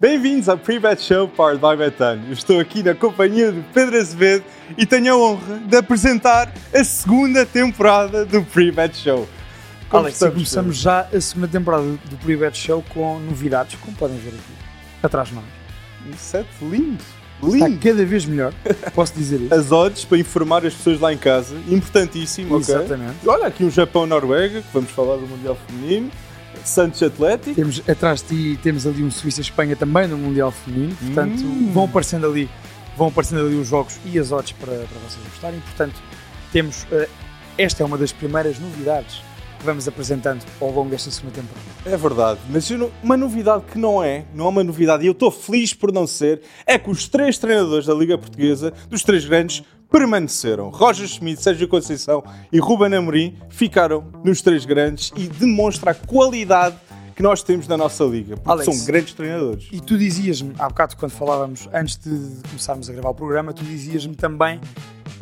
Bem-vindos ao Pre-Bet Show Powered by Betano. Estou aqui na companhia de Pedro Azevedo e tenho a honra de apresentar a segunda temporada do Pre-Bet Show. Como Alex, estamos, começamos já a segunda temporada do Pre-Bet Show com novidades, como podem ver aqui, atrás de nós. Um set lindo, Está lindo. cada vez melhor, posso dizer isso. As odds para informar as pessoas lá em casa, importantíssimo, ok? Exatamente. Olha, aqui um Japão-Noruega, que vamos falar do Mundial Feminino, Santos Atlético, Temos, atrás de ti temos ali um Suíça-Espanha também no Mundial Feminino, portanto Hum. vão, aparecendo ali, vão aparecendo ali os jogos e as odds para, para vocês gostarem. Portanto, temos, eh, esta é uma das primeiras novidades que vamos apresentando ao longo desta segunda temporada. É verdade, mas não- uma novidade que não é, não é uma novidade, e eu estou feliz por não ser, é que os três treinadores da Liga Portuguesa, dos três grandes, permaneceram. Roger Schmidt, Sérgio Conceição e Ruben Amorim ficaram nos três grandes e demonstra a qualidade que nós temos na nossa liga, porque Alex. são grandes treinadores. E tu dizias-me, há bocado quando falávamos, antes de começarmos a gravar o programa, tu dizias-me também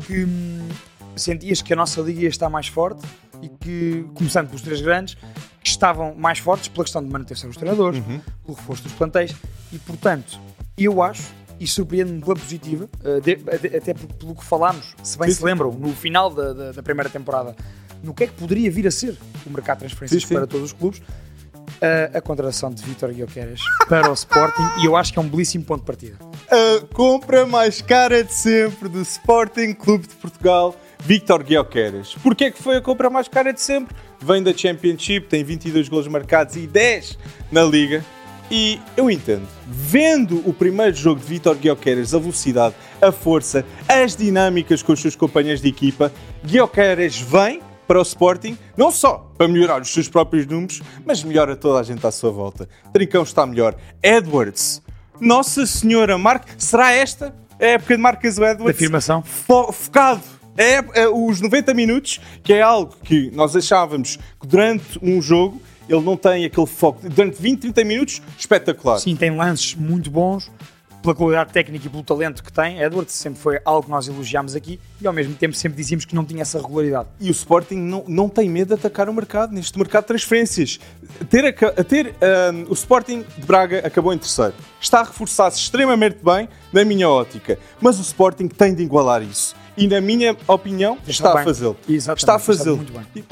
que hum, sentias que a nossa liga ia estar mais forte e que, começando pelos três grandes, que estavam mais fortes pela questão de manutenção dos treinadores, pelo reforço dos plantéis e, portanto, eu acho, e surpreende-me pela positiva, eh, de- até pelo que falámos, se bem Sim, se lembram, no final da, da- da primeira temporada, no que é que poderia vir a ser o mercado de transferências Sim, sim. para todos os clubes, a, a contratação de Vítor Guioqueras para o Sporting e eu acho que é um belíssimo ponto de partida. A compra mais cara de sempre do Sporting Clube de Portugal, Victor Guioqueras. Porquê é que foi a compra mais cara de sempre? Vem da Championship, tem 22 golos marcados e 10 na Liga. E eu entendo, vendo o primeiro jogo de Vitor Guioqueras, a velocidade, a força, as dinâmicas com os seus companheiros de equipa, Guioqueras vem para o Sporting, não só para melhorar os seus próprios números, mas melhora toda a gente à sua volta. Trincão está melhor. Edwards, Nossa Senhora, Mark, será esta a época de Marcas Edwards? afirmação. fo- focado. É, é, os 90 minutos, que é algo que nós achávamos que durante um jogo ele não tem aquele foco. Durante 20, 30 minutos, espetacular. Sim, tem lances muito bons pela qualidade técnica e pelo talento que tem. Edwards sempre foi algo que nós elogiámos aqui e ao mesmo tempo sempre dizíamos que não tinha essa regularidade. E o Sporting não, não tem medo de atacar o mercado, neste mercado de transferências. Ter, a ter, ahm, o Sporting de Braga acabou em terceiro. Está a reforçar-se extremamente bem, na minha ótica. Mas o Sporting tem de igualar isso. E, na minha opinião, está, a fazê-lo. Está a fazê-lo.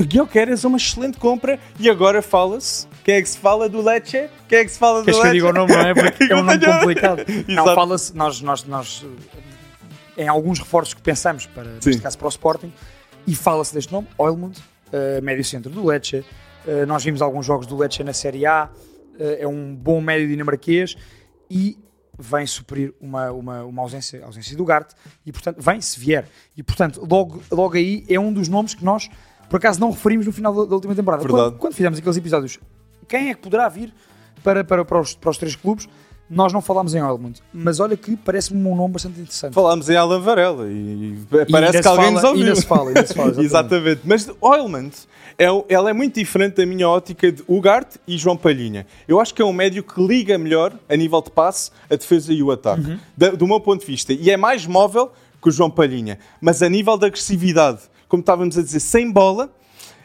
Guilherme é uma excelente compra e agora fala-se. Quem é que se fala do Lecce? Quem é que se fala do Queres que eu Lecce? diga o nome, não é? Porque é um nome complicado. Não, fala-se, nós, nós, nós, em alguns reforços que pensamos, para, Sim. neste caso para o Sporting, e fala-se deste nome, Oilmund, eh, médio centro do Lecce. Eh, nós vimos alguns jogos do Lecce na Série A, eh, é um bom médio dinamarquês e vem suprir uma, uma, uma ausência, a ausência do Garte e, portanto, vem se vier. E, portanto, logo, logo aí é um dos nomes que nós, por acaso, não referimos no final da, da última temporada. Quando, quando fizemos aqueles episódios, quem é que poderá vir para, para, para, os, para os três clubes? Nós não falámos em Oilmund, mas olha que parece-me um nome bastante interessante. Falámos em Alan Varela e E parece ainda que alguém fala- nos ouviu. ainda se fala, ainda se fala, exatamente. exatamente. Mas Oilman, é, ela é muito diferente da minha ótica de Ugarte e João Palhinha. Eu acho que é um médio que liga melhor, a nível de passe, a defesa e o ataque. Uhum. Da- do meu ponto de vista. E é mais móvel que o João Palhinha. Mas a nível de agressividade, como estávamos a dizer, sem bola,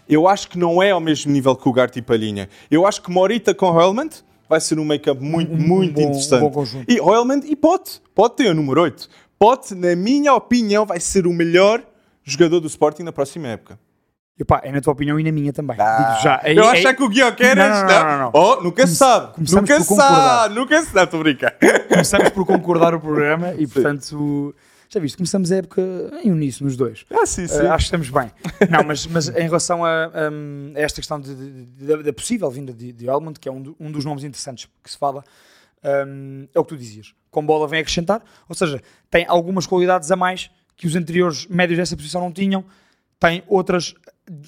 eu acho que não é ao mesmo nível que o Ugarte e Palhinha. Eu acho que Morita com Oilman vai ser um make-up muito, muito bom- um interessante. bom conjunto. E Oilman e Pote. Pote tem o número 8. Pote, na minha opinião, vai ser o melhor jogador do Sporting na próxima época. É na tua opinião e na minha também. Digo já. É- eu é- acho que o Guilherme Não, não, não, não, não. Oh, nunca se sabe. começamos Nunca se sabe. Nunca se sabe. Estou a brincar. começamos por concordar o programa e, portanto, já viste, começamos a época em uníssono, os dois. Ah, sim, sim. Uh, acho que estamos bem. Não, mas, mas em relação a, um, a esta questão da- possível vinda de, de Elmond, que é um, do- um dos nomes interessantes que se fala, um, é o que tu dizias. Com bola vem acrescentar, ou seja, tem algumas qualidades a mais que os anteriores médios dessa posição não tinham, tem outras,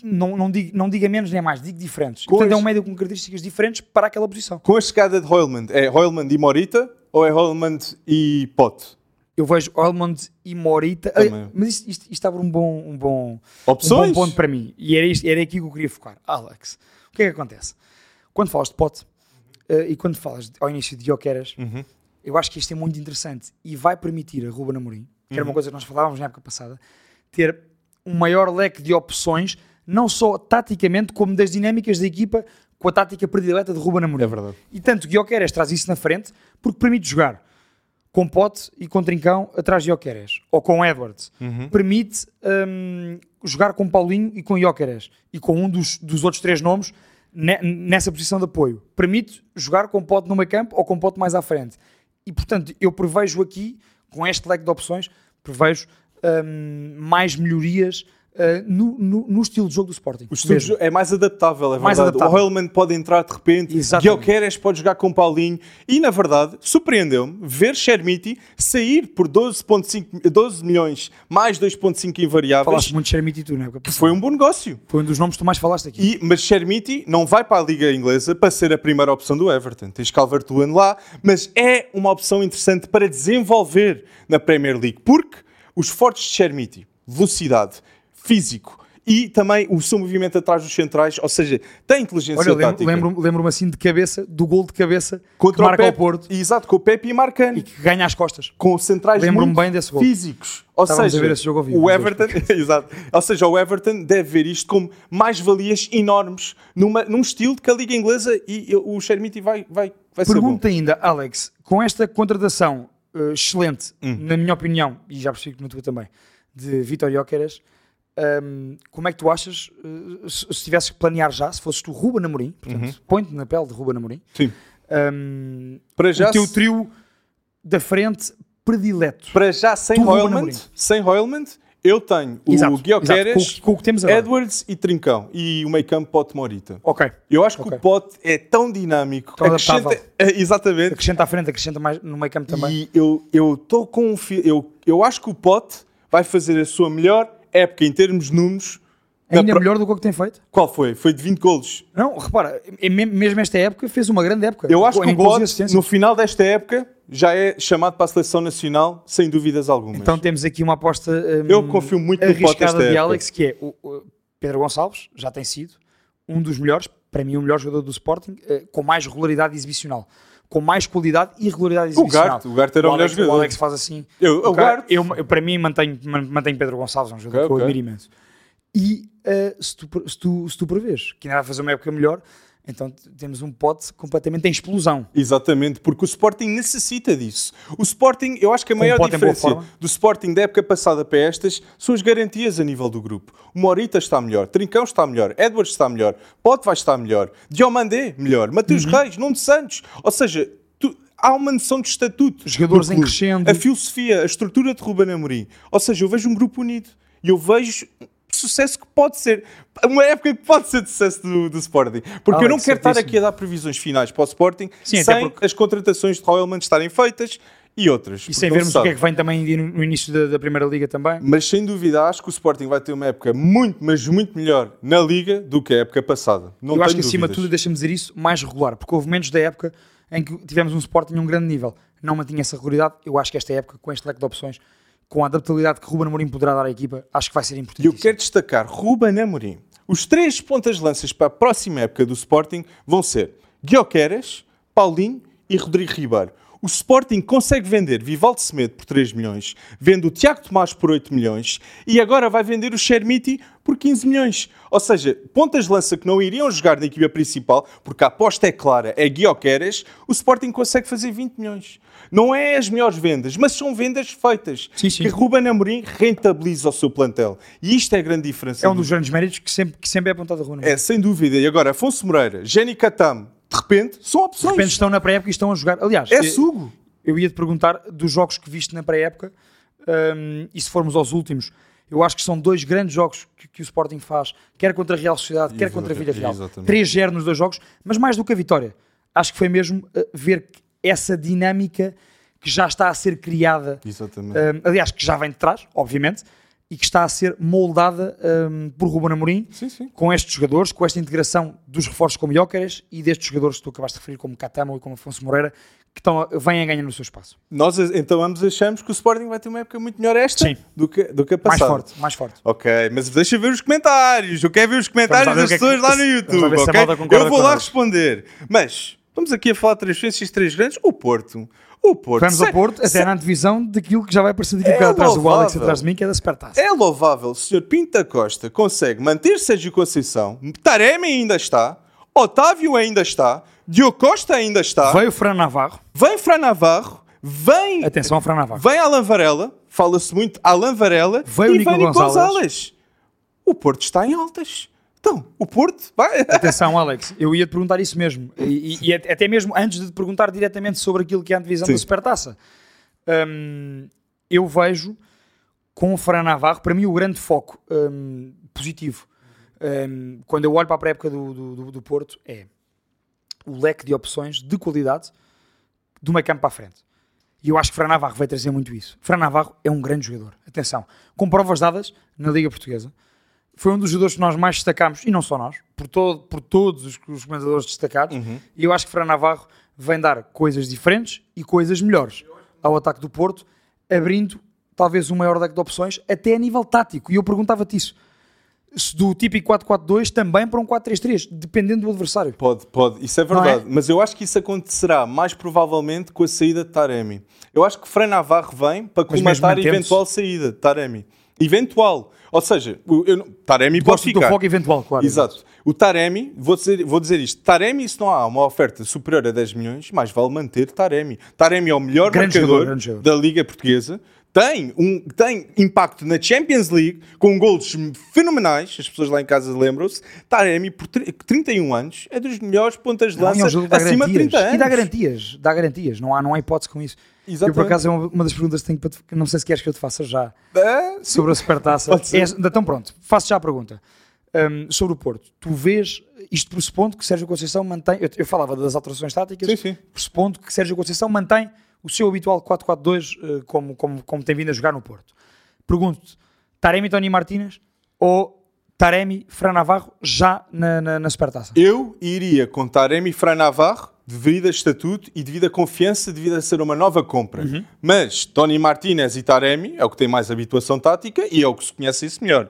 não, não, digo, não diga menos nem mais, digo diferentes. Com Portanto, é um médio com características diferentes para aquela posição. Com a chegada de Hoylman, é Hoylman e Morita ou é Hoylman e Pote? Eu vejo Elmond e Morita, Também. mas isto, isto, isto abre um bom, um bom, Opções? um bom ponto para mim. E era, isto, era aqui que eu queria focar. Alex, o que é que acontece? Quando falas de pote eh, e quando falas de- ao início de Jokeras, Uhum. eu acho que isto é muito interessante e vai permitir a Ruben Amorim, que era uma coisa que nós falávamos na época passada, ter um maior leque de opções, não só taticamente, como das dinâmicas da equipa com a tática predileta de Ruben Amorim. É verdade. E tanto Guioqueres traz isso na frente porque permite jogar com Pote e com Trincão atrás de Guioqueres. Ou com Edwards. Uhum. Permite hum, jogar com Paulinho e com Guioqueres. E com um dos, dos outros três nomes ne- nessa posição de apoio. Permite jogar com Pote no meio campo ou com Pote mais à frente. E portanto, eu prevejo aqui, com este leque de opções, prevejo hum, mais melhorias uh, no, no- no estilo de jogo do Sporting. O estilo é mais adaptável, é Mais verdade. adaptável. O Hellman pode entrar de repente, Exatamente. Guilherme pode jogar com Paulinho e, na verdade, surpreendeu-me ver Chermiti sair por 12,5 12 milhões mais 2,5 invariáveis. Falaste muito de Xermite e tu, não é? Porque Foi um bom negócio. Foi um dos nomes que tu mais falaste aqui. E, mas Chermiti não vai para a Liga Inglesa para ser a primeira opção do Everton. Tens Calvert-Lewin lá, mas é uma opção interessante para desenvolver na Premier League, porque os fortes de Chermiti, velocidade, físico e também o seu movimento atrás dos centrais, ou seja, tem inteligência Olha, lembro- tática. lembro-me lembro assim de cabeça, do gol de cabeça Contra que marca o ao Pep, Porto Exato, com o Pepe e Marcano. e que ganha às costas. com centrais Lembro-me bem desse gol. físicos. Ou Estávamos seja, a ver esse jogo ao vivo, o Everton, exato. Ou seja, o Everton deve ver isto como mais-valias enormes numa, num estilo que a Liga Inglesa e o Chermiti vai, vai, vai. Pergunta ainda, Alex, com esta contratação eh, excelente, Hum. na minha opinião, e já percebi que na tua também, de Vitor Jóqueres, ehm, como é que tu achas, eh, se, se tivesses que planear já, se fosses tu Ruben Amorim, portanto, Uhum. põe-te na pele de Ruben Amorim, Sim. ehm, Para já, o teu trio da frente predileto. para já sem Tu, Amorim. sem Hoylund, eu tenho o Exato, Guioqueres, com, com o agora. Edwards e Trincão. E o meio campo Pote Morita. Ok. Eu acho que o Pote é tão dinâmico. Tão acrescenta-. É, exatamente. Acrescenta à frente, acrescenta mais no meio campo também. E eu eu estou confi... eu eu acho que o Pote vai fazer a sua melhor época em termos de números. Ainda melhor do que o que tem feito? Qual foi? Foi de 20 golos. Não, repara, é me- mesmo esta época fez uma grande época. Eu acho que o assistências. no final desta época, já é chamado para a seleção nacional, sem dúvidas algumas. Então temos aqui uma aposta hum, Eu confio muito arriscada de época. Alex, que é o, o Pedro Gonçalves, já tem sido um dos melhores, para mim o melhor jogador do Sporting, eh, com mais regularidade exibicional. Com mais qualidade e regularidade o exibicional. Garte, o Garte era o, melhor Alex, jogador. o Alex faz assim. Eu, o Garte, eu, eu, para mim, mantenho, man- mantenho Pedro Gonçalves, é um jogador Ok, que eu ok. admiro imenso. E eh, se, tu, se, tu, se tu prevês que ainda vai fazer uma época melhor, então temos um pote completamente em explosão. Exatamente, porque o Sporting necessita disso. O Sporting, eu acho que a maior boa diferença do Sporting da época passada para estas são as garantias a nível do grupo. O Morita está melhor, Trincão está melhor, Edwards está melhor, Pote vai estar melhor, Diomandé melhor, Mateus Uhum. Reis, Nuno Santos. Ou seja, tu- há uma noção de estatuto. Jogadores do em crescendo. A filosofia, a estrutura de Ruben Amorim. Ou seja, eu vejo um grupo unido e eu vejo sucesso que pode ser uma época que pode ser de sucesso do, do Sporting porque eu Alex, não quero estar aqui a dar previsões finais para o Sporting Sim, sem porque- as contratações de Royalman estarem feitas e outras. E sem vermos o que é que vem também no, início da, da Primeira Liga também. Mas sem dúvida acho que o Sporting vai ter uma época muito, mas muito melhor na Liga do que a época passada. Não eu acho que acima de tudo, deixa-me dizer isso, mais regular, porque houve momentos da época em que tivemos um Sporting a um grande nível, não mantinha essa regularidade. Eu acho que esta época, com este leque de opções, com a adaptabilidade que Ruben Amorim poderá dar à equipa, acho que vai ser importante. eu quero destacar Ruben Amorim. Os três pontas lanças para a próxima época do Sporting vão ser Guioqueras, Paulinho e Rodrigo Ribeiro. O Sporting consegue vender Vivaldo Semedo por 3 milhões, vende o Tiago Tomás por 8 milhões e agora vai vender o Chermiti por 15 milhões. Ou seja, pontas de lança que não iriam jogar na equipa principal, porque a aposta é clara, é Guioqueras, o Sporting consegue fazer 20 milhões. Não é as melhores vendas, mas são vendas feitas. Sim, sim. Que Ruben Amorim rentabiliza o seu plantel. E isto é a grande diferença. É um do- dos grandes méritos que sempre, que sempre é apontado a Ruben Amorim. É, sem dúvida. E agora, Afonso Moreira, Jenny Catam, de repente, são De opções. repente estão na pré-época e estão a jogar. Aliás, É sugo. eu ia te perguntar dos jogos que viste na pré-época, hum, e se formos aos últimos, eu acho que são dois grandes jogos que, que o Sporting faz, quer contra a Real Sociedade, quer contra a Vila Real. Exatamente. 3-0 nos dois jogos, mas mais do que a vitória. Acho que foi mesmo eh, ver essa dinâmica que já está a ser criada, Exatamente. hum, aliás, que já vem de trás, obviamente, e que está a ser moldada hum, por Ruben Amorim, Sim, sim. com estes jogadores, com esta integração dos reforços como Jóqueres e destes jogadores que tu acabaste de referir, como Catamo e como Afonso Moreira, que estão, vêm a ganhar no seu espaço. Nós, então, ambos achamos que o Sporting vai ter uma época muito melhor esta Sim. do que, do que a Mais passada. forte, mais forte. Ok, mas deixa ver os comentários. Eu quero ver os comentários das é pessoas que- lá no YouTube. ok? Eu vou lá responder. Mas, vamos aqui a falar de transferências três grandes. O Porto. O Porto. Vamos ao Porto, até na antevisão daquilo que já vai aparecer daqui a É bocado atrás do Alex atrás de mim, que é da Supertaça. É louvável, o Sr. Pinto da Costa consegue manter Sérgio Conceição, Taremi ainda está, Otávio ainda está, Diogo Costa ainda está, Veio o Fran Navarro. vem Fran Navarro, vem, Atenção ao Fran Navarro. vem Alan Varela, fala-se muito Alan Varela Veio o e Nico vem Gonzalez. Gonzalez. O Porto está em altas. Então, o Porto vai. Atenção, Alex, eu ia te perguntar isso mesmo. E, e- e até mesmo antes de te perguntar diretamente sobre aquilo que é a divisão da Supertaça. Hum, eu vejo com o Fran Navarro, para mim, o grande foco hum, positivo. hum, quando eu olho para a pré-época do, do, do- do Porto, é o leque de opções de qualidade do meio campo para a frente. E eu acho que Fran Navarro vai trazer muito isso. Fran Navarro é um grande jogador. Atenção, com provas dadas na Liga Portuguesa, foi um dos jogadores que nós mais destacámos, e não só nós, por, todo, por todos os, os comentadores destacados. E eu acho que Fran Navarro vem dar coisas diferentes e coisas melhores ao ataque do Porto, abrindo talvez um maior leque de opções, até a nível tático. E eu perguntava-te isso. Se do típico 4-4-2 também para um 4-3-3, dependendo do adversário. Pode, pode, isso é é? verdade. Mas eu acho que isso acontecerá mais provavelmente com a saída de Taremi. Eu acho que Fran Navarro vem para comentar a eventual saída de Taremi. Eventual. Ou seja, o- eu Taremi pode Gosto do teu ficar. foco eventual, claro. Exato. O Taremi, vou dizer, vou dizer isto: Taremi, se não há uma oferta superior a 10 milhões, mais vale manter Taremi. Taremi é o melhor Grande marcador jogador, jogador. da Liga Portuguesa. Tem, um, tem impacto na Champions League com golos fenomenais. As pessoas lá em casa lembram-se. Taremi, por tri- 31 anos, é dos melhores pontas de Não, é lança um acima de 30 garantias. anos. E dá garantias, dá garantias, não há, não há hipótese com isso. Eu, Exatamente. por acaso, é uma, das perguntas que tenho para te, que não sei se queres que eu te faça já É, sobre a Supertaça. É, então, pronto, faço já a pergunta. Hum, sobre o Porto, tu vês, isto pressupondo que Sérgio Conceição mantém. Eu, eu falava das alterações táticas, Sim, sim. pressupondo que Sérgio Conceição mantém o seu habitual 4-4-2 eh, como, como, como tem vindo a jogar no Porto. Pergunto-te: Taremi Tony Martínez ou Taremi Fran Navarro já na, na, na Supertaça? Eu iria com Taremi e Fran Navarro devido a estatuto e devido a confiança, devido a ser uma nova compra. Uhum. Mas Tony Martinez e Taremi é o que tem mais habituação tática e é o que se conhece isso melhor.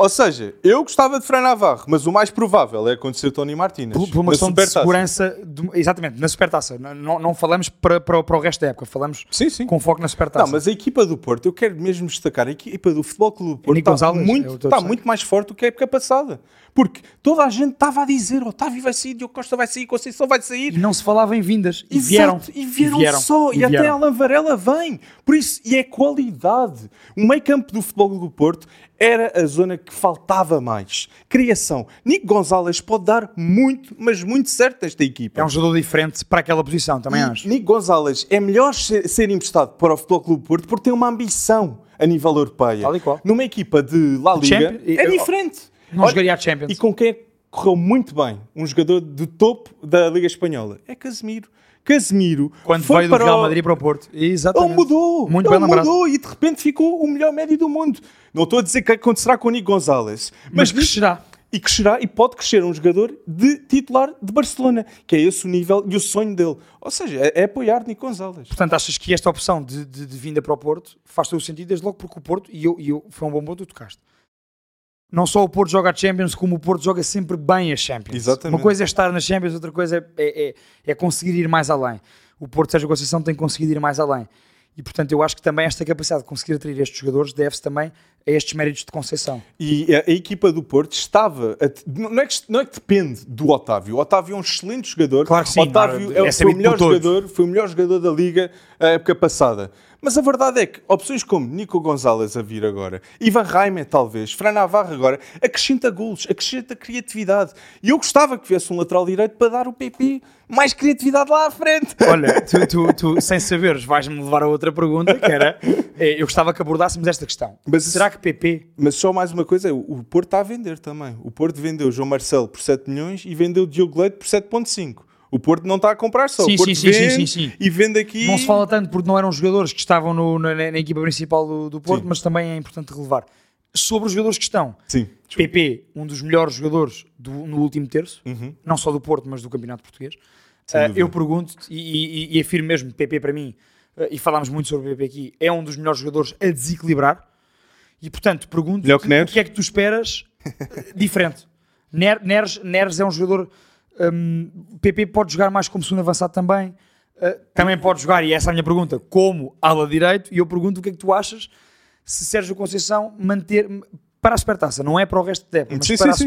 Ou seja, eu gostava de Fran Navarro, mas o mais provável é acontecer Tony Martinez. Por, por uma questão de segurança, do- exatamente, na Supertaça. Não, não, falamos para, para, para o resto da época, falamos Sim, sim. com foco na Supertaça. Não, mas a equipa do Porto, eu quero mesmo destacar, a equipa do Futebol Clube do Porto está, Gonzalez, muito, é está muito mais forte do que a época passada. Porque toda a gente estava a dizer, Otávio vai sair, Diogo Costa vai sair, Conceição vai sair. E não se falava em vindas. E Exato, vieram. e vieram, só, e, até Alan Varela vem. Por isso, e é qualidade. O meio campo do Futebol Clube do Porto era a zona que faltava mais. Criação. Nico Gonzalez pode dar muito, mas muito certo nesta equipa. É um jogador diferente para aquela posição, também E acho. Nico Gonzalez é melhor ser, ser emprestado para o Futebol Clube Porto porque tem uma ambição a nível europeia. Tal e qual. Numa equipa de La Liga Champions- é diferente. Não jogaria a Champions. E com quem é que correu muito bem, um jogador de topo da Liga Espanhola, é Casemiro. Casemiro Quando foi veio do Real o- Madrid para o Porto. Exatamente. Ele mudou. Muito ele bem lembrado. mudou e de repente ficou o melhor médio do mundo. Não estou a dizer que acontecerá com o Nico Gonzalez, Mas crescerá. e crescerá e pode crescer um jogador de titular de Barcelona, que é esse o nível e o sonho dele. Ou seja, é, é apoiar Nico Gonzalez. Portanto, achas que esta opção de, de, de vinda para o Porto faz todo o sentido, desde logo porque o Porto, e eu, e eu foi um bom ponto que tocaste. Não só o Porto joga a Champions, como o Porto joga sempre bem a Champions. Exatamente. Uma coisa é estar na Champions, outra coisa é, é, é- conseguir ir mais além. O Porto Sérgio Conceição tem conseguido ir mais além. E portanto, eu acho que também esta capacidade de conseguir atrair estes jogadores deve-se também a estes méritos de Conceição. E a, a equipa do Porto estava. a não, é que, não é que depende do Otávio. O Otávio é um excelente jogador. Claro que sim, Otávio é é, foi, o melhor jogador, foi o melhor jogador da Liga a época passada. Mas a verdade é que opções como Nico Gonzalez a vir agora, Ivan Reimer talvez, Fran Navarro agora, acrescenta golos, acrescenta criatividade. E eu gostava que viesse um lateral direito para dar o PP mais criatividade lá à frente. Olha, tu, tu- tu, sem saberes, vais-me levar a outra pergunta, que era, eh, eu gostava que abordássemos esta questão. Mas Será PP Mas só mais uma coisa, o Porto está a vender também. O Porto vendeu João Marcelo por 7 milhões e vendeu Diogo Leite por 7.5. O Porto não está a comprar só. Sim, o Porto sim, vende sim, sim, sim. e vende aqui. Não se fala tanto porque não eram jogadores que estavam no- na, na equipa principal do, do Porto, Sim. mas também é importante relevar. Sobre os jogadores que estão, Sim. PP, um dos melhores jogadores do- no último terço, não só do Porto, mas do Campeonato Português. Dúvida. eu pergunto e, e- e afirmo mesmo: PP para mim, ah, e falámos muito sobre o PP aqui, é um dos melhores jogadores a desequilibrar. E portanto, pergunto o que é que tu esperas diferente. Ner- Neres, Neres é um jogador. hum, PP pode jogar mais como segundo avançado também. Uh, também pode jogar, e essa é a minha pergunta, como ala direito. E eu pergunto o que é que tu achas se Sérgio Conceição manter para a supertaça, não é para o resto da época, mas Sim, para sim, a sim.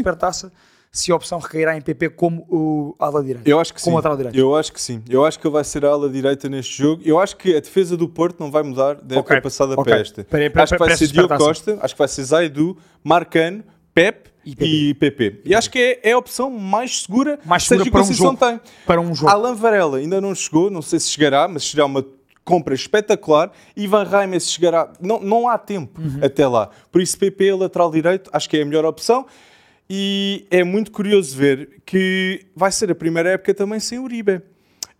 Se a opção recairá em PP como o ala direita. Eu acho que como sim. direito. Eu acho que sim. Eu acho que ele vai ser a ala direita neste jogo. Eu acho que a defesa do Porto não vai mudar da época Ok, passada ok. para esta. Acho que vai ser Diogo. Costa, acho que vai ser Zaidu, Marcano, Pep E e PP. E acho que é, é a opção mais segura Mais que segura Sérgio para um jogo. tem. Para um jogo. Alan Varela ainda não chegou, não sei se chegará, mas será uma compra espetacular. Ivan Raime se chegará, não, não há tempo Uhum. até lá. Por isso, PP, lateral direito, acho que é a melhor opção. E é muito curioso ver que vai ser a primeira época também sem Uribe.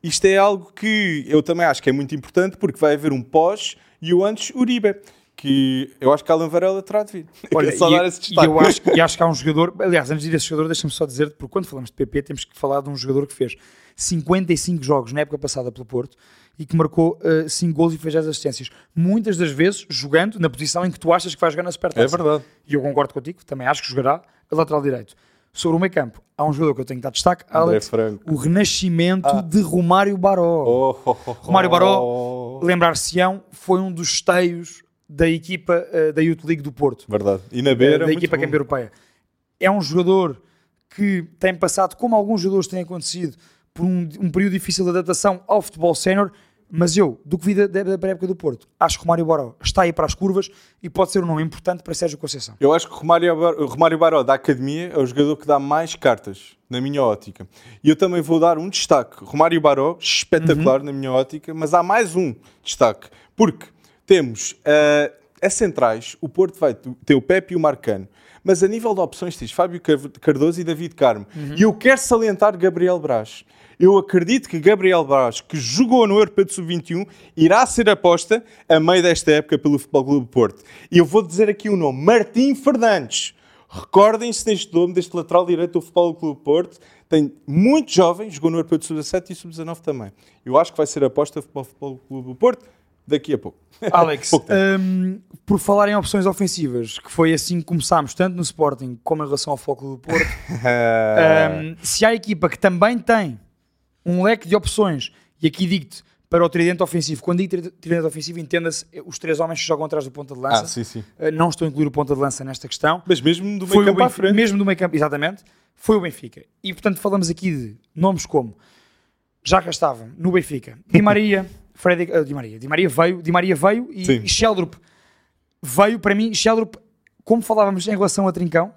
Isto é algo que eu também acho que é muito importante porque vai haver um pós e o antes Uribe. Que eu acho que Alan Varela terá de vir. Olha, só e, dar esse e destaque. eu acho, e acho que há um jogador, aliás, antes de ir a esse jogador, deixa-me só dizer, porque quando falamos de PP, temos que falar de um jogador que fez 55 jogos na época passada pelo Porto e que marcou 5 gols e fez 10 assistências. Muitas das vezes jogando na posição em que tu achas que vai jogar na É Supertaça. verdade. E eu concordo contigo, também acho que jogará a lateral direito. Sobre o meio campo, há um jogador que eu tenho que dar destaque, Alex, o renascimento de Romário Baró. Oh, oh, oh, Romário oh. Baró, lembrar-se-ão, foi um dos esteios da equipa eh, da Youth League do Porto Verdade. E na eh, beira, da muito equipa campeã europeia. É um jogador que tem passado, como alguns jogadores têm acontecido, por um, um período difícil de adaptação ao futebol sénior, mas eu, do que vi da, da, da época do Porto, acho que Romário Baró está aí para as curvas e pode ser um nome importante para Sérgio Conceição. Eu acho que o Romário, Bar- o Romário Baró da Academia é o jogador que dá mais cartas, na minha ótica. E eu também vou dar um destaque. Romário Baró, espetacular Uhum. na minha ótica, mas há mais um destaque. Porque temos eh, as centrais, o Porto vai ter o Pepe e o Marcano. Mas a nível de opções tens Fábio Car- Cardoso e David Carmo. Uhum. E eu quero salientar Gabriel Braz. Eu acredito que Gabriel Braz, que jogou no Europeu de Sub-21, irá ser aposta a meio desta época pelo Futebol Clube Porto. E eu vou dizer aqui o nome, Martim Fernandes. Recordem-se deste nome, deste lateral direito do Futebol Clube Porto. Tem muito jovem, jogou no Europeu de Sub-17 e Sub-19 também. Eu acho que vai ser aposta para o Futebol Clube Porto daqui a pouco. Alex, Pouco hum, por falar em opções ofensivas, que foi assim que começámos, tanto no Sporting como em relação ao Foco do Porto, hum, se há equipa que também tem um leque de opções, e aqui digo-te para o tridente ofensivo, quando digo tri- tridente ofensivo, entenda-se eh, os três homens que jogam atrás do ponta de lança. ah, sim, sim. Uh, não estou a incluir o ponta de lança nesta questão. Mas mesmo do meio campo à Benfica- frente. Mesmo do meio campo, exatamente. Foi o Benfica. E portanto falamos aqui de nomes como já cá estavam no Benfica. Di Maria, Freddy, uh, Di Maria. Di Maria veio, Di Maria veio e, Sim. e Sheldrup veio para mim. Sheldrup, como falávamos em relação a Trincão,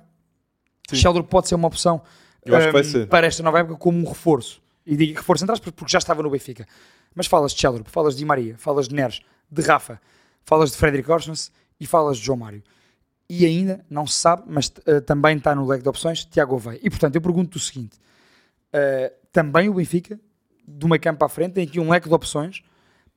Sim. Sheldrup pode ser uma opção um, ser. para esta nova época como um reforço. E digo reforço entre aspas porque já estava no Benfica. Mas falas de Sheldrup, falas de Di Maria, falas de Neres, de Rafa, falas de Frederic Orsnes e falas de João Mário. E ainda, não se sabe, mas eh, também está no leque de opções, Tiago Veia. E portanto, eu pergunto o seguinte: eh, também o Benfica, do meio campo à frente, tem aqui um leque de opções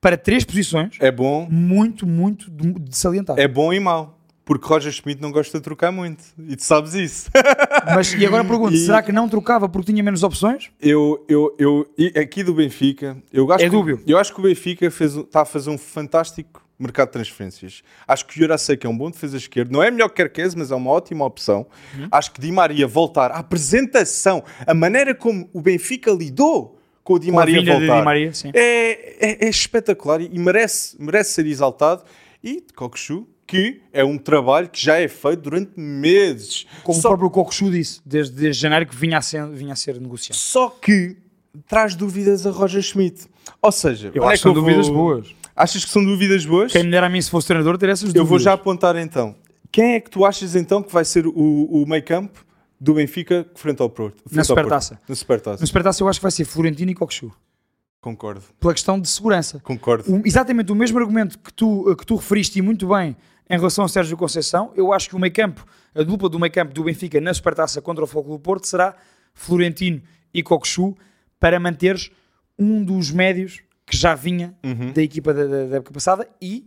para três posições É bom, muito, muito de, de salientar. é bom e mau. Porque Roger Schmidt não gosta de trocar muito. E tu sabes isso. Mas e agora pergunto: E- será que não trocava porque tinha menos opções? Eu, eu, eu, aqui do Benfica, eu acho, É que, dúbio. eu acho que o Benfica fez, está a fazer um fantástico mercado de transferências. Acho que o Jurasek é um bom defesa esquerdo. Não é melhor que Kerkez, mas é uma ótima opção. Uhum. Acho que Di Maria voltar, a apresentação, a maneira como o Benfica lidou com o Di Com a Maria voltar, Di Maria, é, é, é espetacular e merece, merece ser exaltado. E de Kokushu, que é um trabalho que já é feito durante meses. Como Só- o próprio Kokushu disse, desde, desde janeiro que vinha a ser, vinha a ser negociado. só que traz dúvidas a Roger Schmidt. Ou seja, Eu onde é acho que são eu dúvidas vou- boas. Achas que são dúvidas boas? Quem me dera a mim se fosse treinador ter essas dúvidas. Eu vou já apontar então. Quem é que tu achas então que vai ser o, o meio campo do Benfica frente ao Porto? Frente Na Porto? Supertaça. Na Supertaça. No Supertaça eu acho que vai ser Florentino e Kokushu. Concordo. Pela questão de segurança. Concordo. O- exatamente o mesmo argumento que tu, que tu referiste e muito bem em relação ao Sérgio Conceição, eu acho que o meio campo, a dupla do meio campo do Benfica na Supertaça contra o Foco do Porto será Florentino e Kokushu para manteres um dos médios que já vinha Uhum. da equipa da, da- da época passada e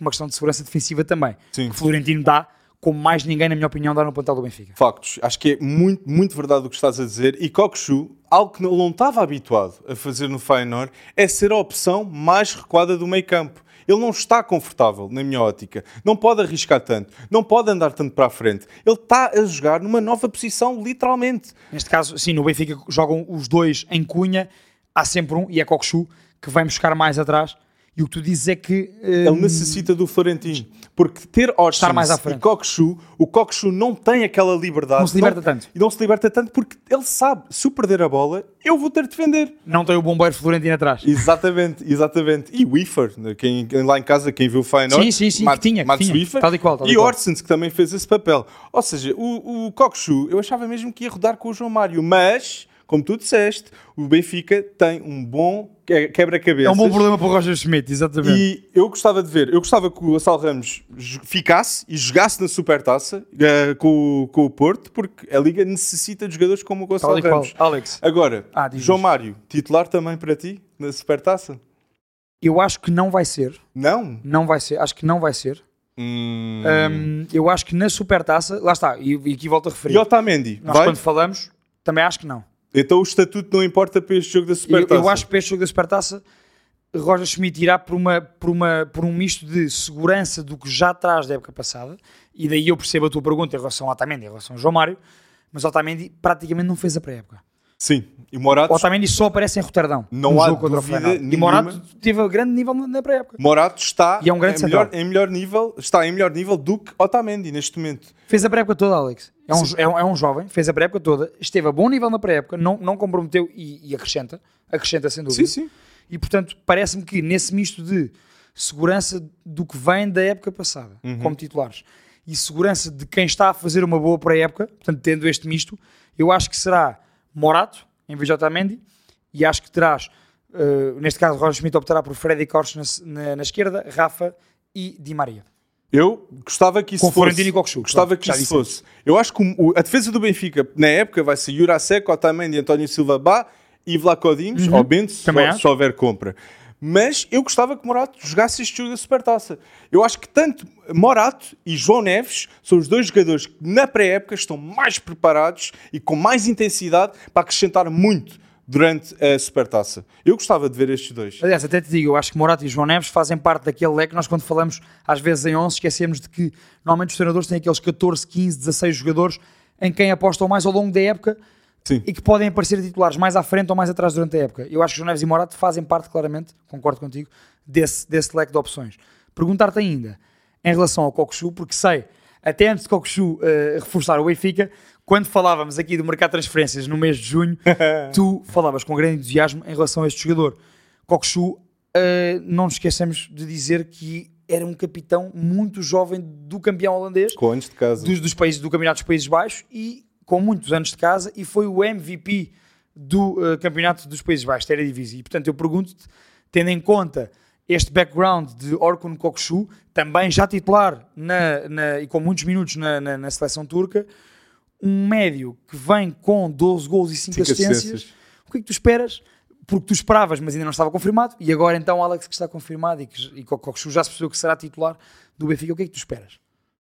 uma questão de segurança defensiva também. Sim. Que Florentino dá, como mais ninguém, na minha opinião, dá no plantel do Benfica. Factos. Acho que é muito, muito verdade o que estás a dizer. E Kokushu, algo que não estava habituado a fazer no Feyenoord, é ser a opção mais recuada do meio campo. Ele não está confortável, na minha ótica. Não pode arriscar tanto. Não pode andar tanto para a frente. Ele está a jogar numa nova posição, literalmente. Neste caso, sim, no Benfica jogam os dois em cunha, há sempre um, e é Kokshu, que vem buscar mais atrás. E o que tu dizes é que. Ele hum, necessita do Florentino. Porque ter à e. Kokshu, o Kokshu não tem aquela liberdade. Não se liberta tanto. E não se liberta tanto porque ele sabe, se eu perder a bola, eu vou ter de defender. Não tem o bombeiro Florentino atrás. Exatamente, exatamente. E o Ifer, né, quem, lá em casa, quem viu o Feyenoord, Sim, sim, sim, Mats- que tinha, que tinha. Wiefer, Tal e qual, tal e. Orsens, que também fez esse papel. Ou seja, o, o Kokshu, eu achava mesmo que ia rodar com o João Mário, mas, como tu disseste, o Benfica tem um bom que- quebra-cabeças. É um bom problema para o Roger Schmidt, exatamente. E eu gostava de ver, eu gostava que o Gonçalo Ramos ficasse e jogasse na Supertaça eh, com, o- com o Porto, porque a Liga necessita de jogadores como o Gonçalo e qual. Ramos. Alex, Agora, Ah, João. Mário, titular também para ti na Supertaça? eu acho que não vai ser. Não? Não vai ser. Acho que não vai ser. Hum. Hum, eu acho que na Supertaça, lá está, e, e aqui volto a referir. E Otamendi, Nós vai? quando falamos, também acho que não. Então o estatuto não importa para este jogo da Eu, Supertaça? eu acho que para este jogo da Supertaça, Roger Schmidt irá por, uma, por, uma, por um misto de segurança do que já traz da época passada, e daí eu percebo a tua pergunta em relação ao Otamendi, em relação ao João Mário, mas o Otamendi praticamente não fez a pré-época. Sim, e Morato, O Otamendi só aparece em Roterdão, Não há jogo dúvida. E. Morato teve a grande nível na pré-época. Morato está E é um grande em, melhor, em melhor nível, está em melhor nível do que Otamendi neste momento. Fez a pré-época toda, Alex. É um, é, um, é um jovem, fez a pré-época toda, esteve a bom nível na pré-época, não, não comprometeu e, e acrescenta, acrescenta sem dúvida. Sim, sim. E portanto, parece-me que nesse misto de segurança do que vem da época passada, Uhum. como titulares, e segurança de quem está a fazer uma boa pré-época, portanto, tendo este misto, eu acho que será Morato em vez de Otamendi, e acho que terás, eh, neste caso, Roger Schmidt optará por Freddy Korsch na, na- na esquerda, Rafa e Di Maria. Eu gostava que isso Com fosse. E Kokshu. Gostava Pronto, que isso fosse. Eu acho que o- a defesa do Benfica, na época, vai ser Jurasek, Otamendi, António Silva Bá e Vlaco Dimos, ou Bento, se, Uhum. Se houver compra. Mas eu gostava que Morato jogasse este jogo da Supertaça. Eu acho que tanto Morato e João Neves são os dois jogadores que na pré-época estão mais preparados e com mais intensidade para acrescentar muito durante a Supertaça. Eu gostava de ver estes dois. Aliás, até te digo, eu acho que Morato e João Neves fazem parte daquele leque. Nós, quando falamos às vezes em 11, esquecemos de que normalmente os treinadores têm aqueles 14, 15, 16 jogadores em quem apostam mais ao longo da época Sim. e que podem aparecer titulares mais à frente ou mais atrás durante a época. Eu acho que João Neves e Morato fazem parte, claramente, concordo contigo, desse, desse leque de opções. Perguntar-te ainda em relação ao Cocosu, porque sei, até antes de Cocosu eh, reforçar o Benfica, quando falávamos aqui do mercado de transferências no mês de junho, tu falavas com grande entusiasmo em relação a este jogador. Cocosu, eh, não nos esquecemos de dizer que era um capitão muito jovem do campeão holandês Com anos de casa. dos, dos países do Campeonato dos Países Baixos e com muitos anos de casa e foi o MVP do eh, Campeonato dos Países Baixos, da Eredivisie. E portanto eu pergunto-te, tendo em conta este background de Orkun Kokshu, também já titular na, na- e com muitos minutos na, na- seleção turca, um médio que vem com 12 gols e 5 Cinco assistências, assistências. o que é que tu esperas? Porque tu esperavas, mas ainda não estava confirmado, e agora então Alex que está confirmado e que e Kokshu já se percebeu que será titular do Benfica, o que é que tu esperas?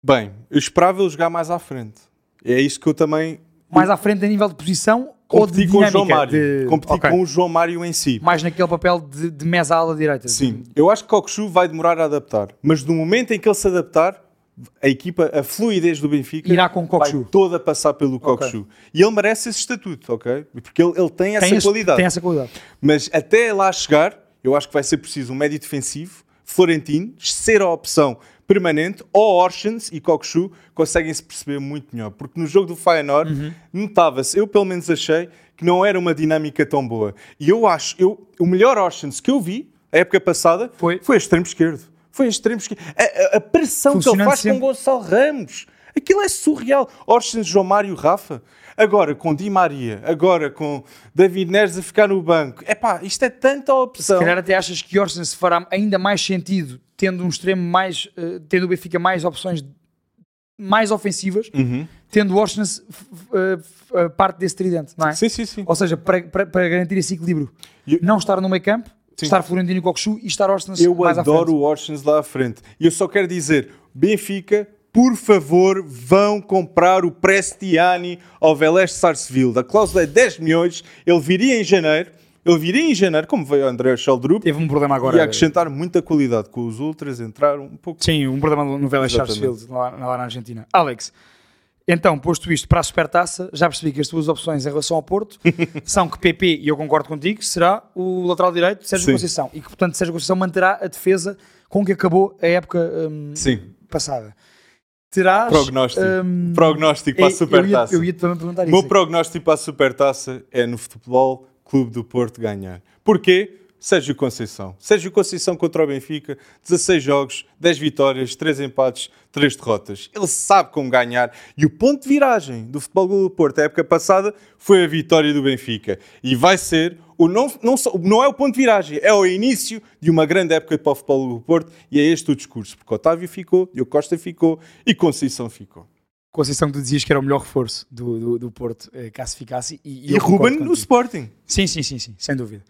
Bem, eu esperava ele jogar mais à frente. É isso que eu também mais à frente a nível de posição ou de competi com o João dinâmica? Mário. De... Competi Ok. com o João Mário em si. Mais naquele papel de, de mesa à ala direita. Sim, eu acho que Kokshu vai demorar a adaptar. Mas no momento em que ele se adaptar, a equipa, a fluidez do Benfica Irá com Kokshu. vai toda passar pelo Kokshu. E ele merece esse estatuto, ok? Porque ele, ele tem essa Tem, esse- qualidade. tem essa qualidade. Mas até lá chegar, eu acho que vai ser preciso um médio defensivo, Florentino, ser a opção permanente, ou Orsens e Kokshu conseguem-se perceber muito melhor. Porque no jogo do Feyenoord, Uhum. notava-se, eu pelo menos achei, que não era uma dinâmica tão boa. E eu acho, eu, o melhor Orsens que eu vi, a época passada, Foi? foi a extremo esquerdo. Foi a extremo esquerdo. A, a- a pressão que ele faz sempre. com Gonçalo Ramos. Aquilo é surreal. Orsens, João Mário, Rafa. Agora com Di Maria, agora com David Neres a ficar no banco. Epá, isto é tanta opção. Se calhar até achas que Orsens fará ainda mais sentido tendo um extremo mais, eh, tendo o Benfica mais opções mais ofensivas, Uhum. tendo o Orsens f- f- eh, eh, parte desse tridente, não é? Sim, sim, sim. Ou seja, para, para, para garantir esse equilíbrio. E- Não estar no meio campo, Sim. estar Florentino e Kokshu e estar Orsens Eu mais à adoro frente. o Orsens lá à frente. E eu só quero dizer, Benfica, por favor, vão comprar o Prestiani ao Velez de Sarsfield. A cláusula é 10 milhões, ele viria em janeiro, ele viria em janeiro, como veio o André Sheldrup, Teve um problema agora. e acrescentar muita qualidade com os Ultras, entraram um pouco... Sim, um problema no Vélez. Sarsfield, lá, lá na Argentina. Alex, Então, posto isto para a Supertaça, já percebi que as tuas opções em relação ao Porto são que PP, e eu concordo contigo, será o lateral direito Sérgio Sim. Conceição. E que, portanto, Sérgio Conceição manterá a defesa com que acabou a época hum, Sim. Terás... Prognóstico. hum, Prognóstico para a eu ia- Supertaça. Eu ia também perguntar O meu isso. prognóstico para a Supertaça é no Futebol Clube do Porto ganhar. Porquê? Sérgio Conceição. Sérgio Conceição contra o Benfica, 16 jogos, 10 vitórias, 3 empates, 3 derrotas. Ele sabe como ganhar. E o ponto de viragem do Futebol Clube do Porto, a época passada, foi a vitória do Benfica. E vai ser, o não, não, só- não é o ponto de viragem, é o início de uma grande época para o Futebol do Porto. E é este o discurso. Porque Otávio ficou, Diogo Costa ficou e Conceição ficou. Conceição que tu dizias que era o melhor reforço do, do, do Porto, eh, caso ficasse. E, E, concordo Ruben no. Sporting. Sim, sim, sim, sim, sem dúvida.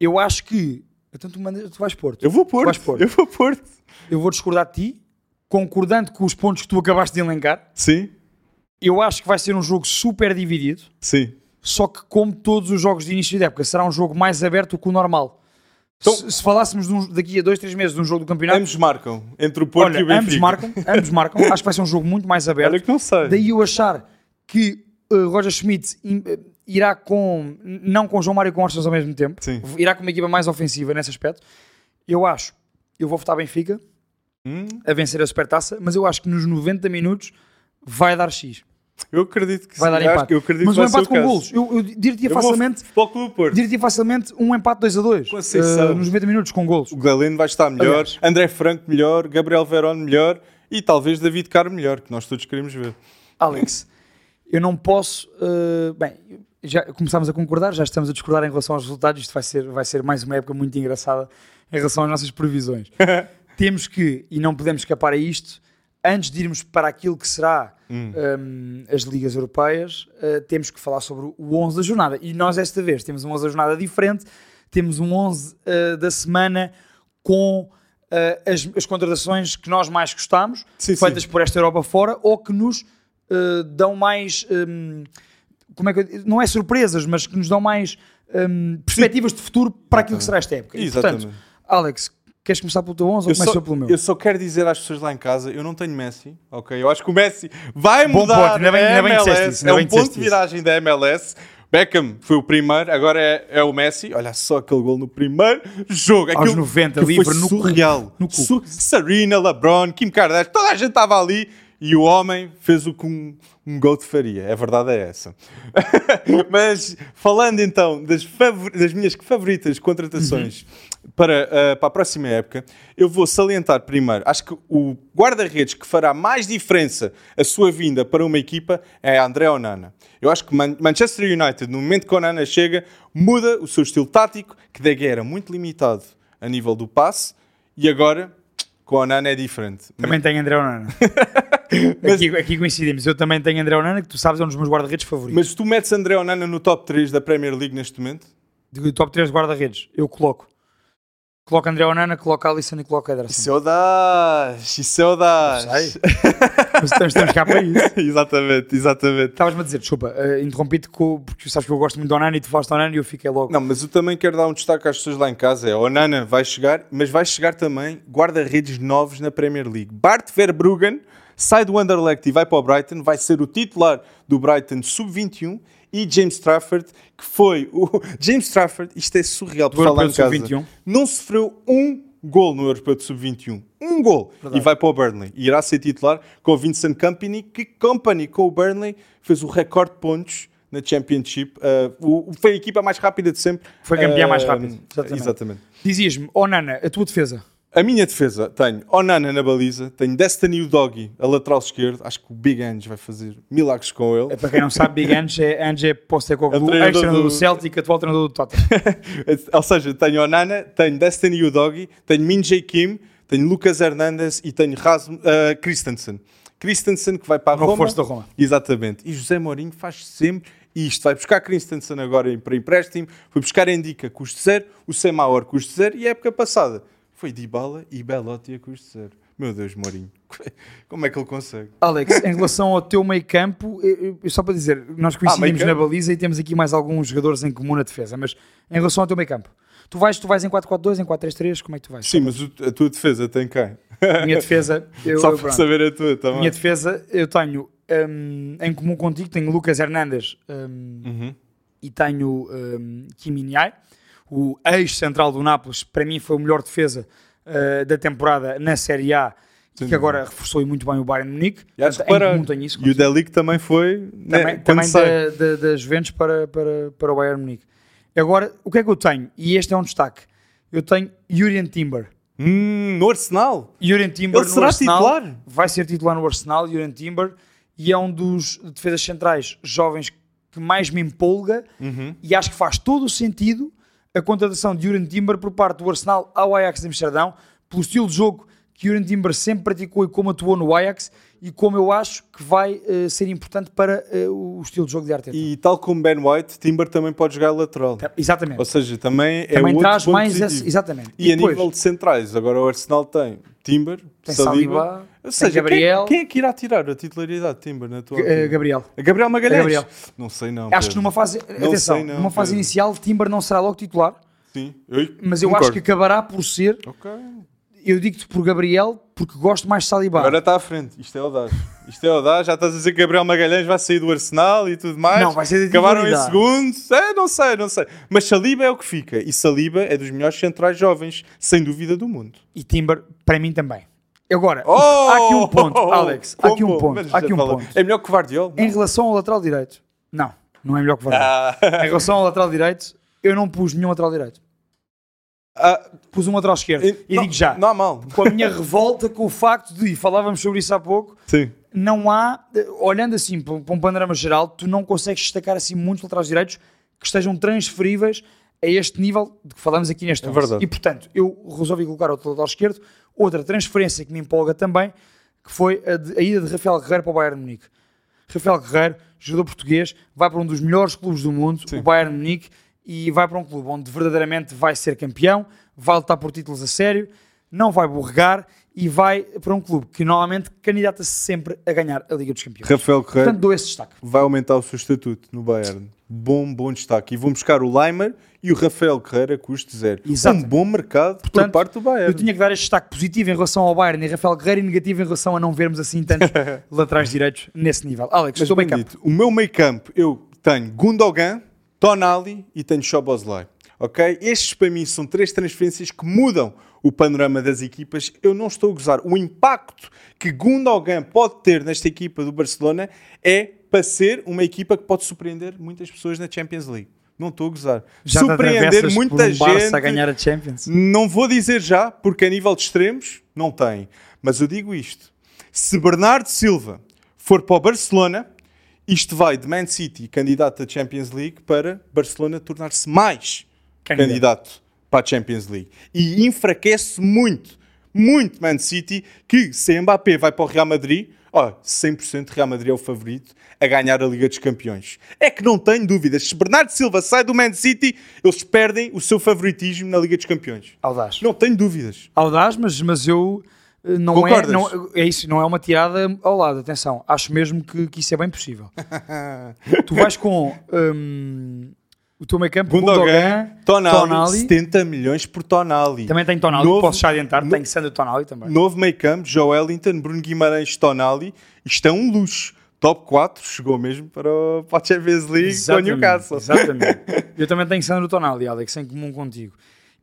Eu acho que. Então tu, mandas, tu vais Porto. Eu vou Tu vais Porto. Porto. Eu vou Porto. Eu vou discordar de ti, concordando com os pontos que tu acabaste de elencar. Sim, Eu acho que vai ser um jogo super dividido, sim. Só que, como todos os jogos de início de época, será um jogo mais aberto que o normal. Então- se, se falássemos um- daqui a dois, três meses de um jogo do campeonato, Ambos marcam. Entre o Porto olha, e o Benfica. ambos marcam, ambos marcam. Acho que vai ser um jogo muito mais aberto. Olha que não sei. Daí eu achar que uh, Roger Schmidt im- eh, irá com, não com João Mário e com Orson ao mesmo tempo, Sim. irá com uma equipa mais ofensiva nesse aspecto. Eu acho, eu vou votar Benfica Hum, a vencer a Supertaça, mas eu acho que nos 90 minutos vai dar X. eu acredito que Vai sim. dar empate. Eu acredito mas um empate com caso. golos. Eu, eu vou facilmente, diria facilmente um empate 2 a 2 Conceição. uh, nos 90 minutos com golos. O Galeno vai estar melhor. Aliás. André Franco melhor. Gabriel Verón melhor. E talvez David Caro melhor, que nós todos queremos ver. Alex, eu não posso. uh, bem, já começámos a concordar, já estamos a discordar em relação aos resultados. Isto vai ser, vai ser mais uma época muito engraçada em relação às nossas previsões. Temos que, e não podemos escapar a isto, antes de irmos para aquilo que será um, as ligas europeias, uh, temos que falar sobre o 11 da jornada. E nós, desta vez, temos um 11 da jornada diferente. Temos um 11 uh, da semana com. uh, as, as contratações que nós mais gostamos, Sim, feitas sim. por esta Europa fora, ou que nos dão mais. um, como é que eu- não é surpresas, mas que nos dão mais um, perspectivas de futuro para aquilo que será esta época. E, Exatamente. portanto, Alex, queres começar pelo teu 11 ou Eu começo só, eu pelo meu? eu só quero dizer às pessoas lá em casa, eu não tenho Messi, ok? Eu acho que o Messi vai Bom mudar ponto, ainda bem- ainda MLS. isso, é um ponto de viragem da MLS. Beckham foi o primeiro, agora é, é o Messi. Olha só aquele gol no primeiro jogo. Aos Aquilo 90, que livre foi no surreal. No cu. Serena, LeBron, Kim Kardashian, toda a gente estava ali e o homem fez o que um, um faria. A verdade é essa. Mas falando então das, das minhas favoritas contratações para, ah, para a próxima época, eu vou salientar primeiro. Acho que o guarda-redes que fará mais diferença a sua vinda para uma equipa é André Onana. Eu acho que Man- Manchester United, no momento que Onana chega, muda o seu estilo tático, que daí era muito limitado a nível do passe, e agora com Onana é diferente. Também tenho André Onana. aqui, aqui coincidimos. Eu também tenho André Onana, que tu sabes é um dos meus guarda-redes favoritos. Mas tu metes André Onana no top 3 da Premier League neste momento? De top 3 guarda-redes, eu coloco. Coloco André Onana, coloco Alisson e coloco Ederson. Isso é! Isso é. Mas estamos, estamos cá para isso. exatamente, exatamente. Estavas-me a dizer, desculpa, uh, interrompi-te porque sabes que eu gosto muito de Onana e tu falaste de Onana e eu fiquei logo. Não, mas eu também quero dar um destaque às pessoas lá em casa. É, o Onana vai chegar, mas vai chegar também guarda-redes novos na Premier League. Bart Verbruggen sai do Anderlecht e vai para o Brighton, vai ser o titular do Brighton sub-21 e James Trafford, que foi o... James Trafford, isto é surreal por falar em casa. de Sub-21. Não sofreu um gol no Europeu de Sub-21. Um gol. E vai para o Burnley. E irá ser titular com o Vincent Company, que Company com o Burnley fez o recorde de pontos na Championship. Uh, o, foi a equipa mais rápida de sempre. Foi campeã Uh, mais rápida, exatamente. exatamente. Dizias-me, Onana, a tua defesa. A minha defesa tenho Onana na baliza, tenho Destiny Udogi a lateral esquerdo. Acho que o Big Ange vai fazer milagres com ele. É, Para quem não sabe, Big Ange é Ange Postecoglou, É o treinador ex-treinador do do- Celtic, atual treinador do Tottenham. Ou seja, tenho Onana, tenho Destiny Udogi, tenho Min Jae Kim, tenho Lucas Hernandes e tenho Rasm, uh, Christensen. Christensen que vai para a Roma. reforço da Roma. Exatamente. E José Mourinho faz sempre isto. Vai buscar Christensen agora para empréstimo, foi buscar Indica custo zero, o Semaor custo zero e a época passada foi Dybala e Belotti a custo zero. Meu Deus, Mourinho. Como é que ele consegue? Alex, em relação ao teu meio campo, eu- eu- só para dizer, nós coincidimos meio na baliza e temos aqui mais alguns jogadores em comum na defesa, mas em relação ao teu meio campo, tu vais, tu vais em 4-4-2, em 4-3-3, como é que tu vais? Sim, mas a tua defesa tem quem? Minha defesa, eu, Só para saber a tua também. Minha defesa, eu tenho hum, em comum contigo, tenho Lucas Hernandes hum, Uhum. e tenho um, Kim Min-jae, o ex-central do Nápoles, para mim foi o melhor defesa uh, da temporada na Série A, que agora reforçou muito bem o Bayern Munique. E acho para- isso. E o Delic também foi. né, também, quando também da, Juventus para, para, para o Bayern Munique. Agora, o que é que eu tenho? E este é um destaque. Eu tenho Jurien Timber. Hum, no Arsenal. Jurien Timber Ele será Arsenal, titular? Vai ser titular no Arsenal, Jurien Timber, e é um dos defesas centrais jovens que mais me empolga Uhum. e acho que faz todo o sentido a contratação de Jurien Timber por parte do Arsenal ao Ajax de Amsterdão, pelo estilo de jogo que Jurien Timber sempre praticou e como atuou no Ajax e como eu acho que vai eh, ser importante para eh, o estilo de jogo de Arteta. E tal como Ben White, Timber também pode jogar lateral. Exatamente. Ou seja, também, é Também outro traz ponto mais esse, exatamente. E, a depois, nível de centrais, agora o Arsenal tem Timber, tem Saliba. Saliba, Ou seja, Gabriel, Quem, quem é que irá tirar a titularidade de Timber na tua eh, opinião? Gabriel. A Gabriel Magalhães? Gabriel. Não sei não. Acho que numa fase, Não atenção, sei não, numa fase Pedro. inicial Timber não será logo titular, Sim. Eu mas eu concordo. acho que acabará por ser, Ok. eu digo-te por Gabriel, porque gosto mais de Saliba. Agora está à frente. Isto é audaz. Isto é audaz. Já estás a dizer que Gabriel Magalhães vai sair do Arsenal e tudo mais. Não, vai ser da Acabaram em segundos. É, não sei, não sei. Mas Saliba é o que fica. E Saliba é dos melhores centrais jovens, sem dúvida, do mundo. E Timber, para mim também. Agora, Oh! há aqui um ponto, Alex, há aqui um ponto, há aqui um ponto. É melhor que o Guardiola? Em relação ao lateral direito, não, não é melhor que o Varane. Ah. Em relação ao lateral direito, eu não pus nenhum lateral direito. Ah, Pus um lateral esquerdo. E não, digo já, Não há mal. com a minha revolta com o facto de, e falávamos sobre isso há pouco, Sim. não há, olhando assim para um panorama geral, tu não consegues destacar assim muitos laterais direitos que estejam transferíveis a este nível de que falamos aqui neste É verdade. E portanto, eu resolvi colocar outro lateral esquerdo, outra transferência que me empolga também, que foi a, de- a ida de Rafael Guerreiro para o Bayern Munique. Rafael Guerreiro, jogador português, vai para um dos melhores clubes do mundo, Sim. o Bayern Munique, e vai para um clube onde verdadeiramente vai ser campeão, vai lutar por títulos a sério, não vai borregar e vai para um clube que normalmente candidata-se sempre a ganhar a Liga dos Campeões. Rafael Correia Portanto, dou esse destaque. vai aumentar o seu estatuto no Bayern. Bom, bom destaque. E vão buscar o Leimer e o Rafael Carreira, custo zero. Exato. Um bom mercado por Portanto, parte do Bayern. Eu tinha que dar este destaque positivo em relação ao Bayern e Rafael Guerreiro e negativo em relação a não vermos assim tantos laterais direitos nesse nível. Alex, Mas estou bem bem campo. dito, o meu meio campo, eu tenho Gundogan, Tonali e tenho Szoboszlai. Ok? Estes para mim são três transferências que mudam o panorama das equipas. Eu não estou a gozar. O impacto que Gundogan pode ter nesta equipa do Barcelona é para ser uma equipa que pode surpreender muitas pessoas na Champions League. Não estou a gozar. Já surpreender muita um gente. a ganhar a Champions. Não vou dizer já, porque a nível de extremos não tem. Mas eu digo isto: se Bernardo Silva for para o Barcelona, isto vai de Man City, candidato à Champions League, para Barcelona tornar-se mais Candidato. candidato para a Champions League. E enfraquece muito, muito Man City, que se Mbappé vai para o Real Madrid, ó, 100% Real Madrid é o favorito a ganhar a Liga dos Campeões. É que não tenho dúvidas. Se Bernardo Silva sai do Man City, eles perdem o seu favoritismo na Liga dos Campeões. Audaz. Não tenho dúvidas. Audaz, mas, mas eu eh, não é, não é isso, não é uma tirada ao lado, atenção, acho mesmo que, que isso é bem possível. tu vais com hum, o teu meio campo, Gundogan, Gundogan, Tonali, Tonali, 70 milhões por Tonali. também tem Tonali, Novo- posso já adiantar, no- tem Sandro Tonali também. Novo meio campo, Joelinton, Bruno Guimarães, Tonali. Isto é um luxo. Top 4 chegou mesmo para, o, para a Champions League com o Newcastle. Exatamente. Eu também tenho Sandro Tonali, Alex, em comum contigo.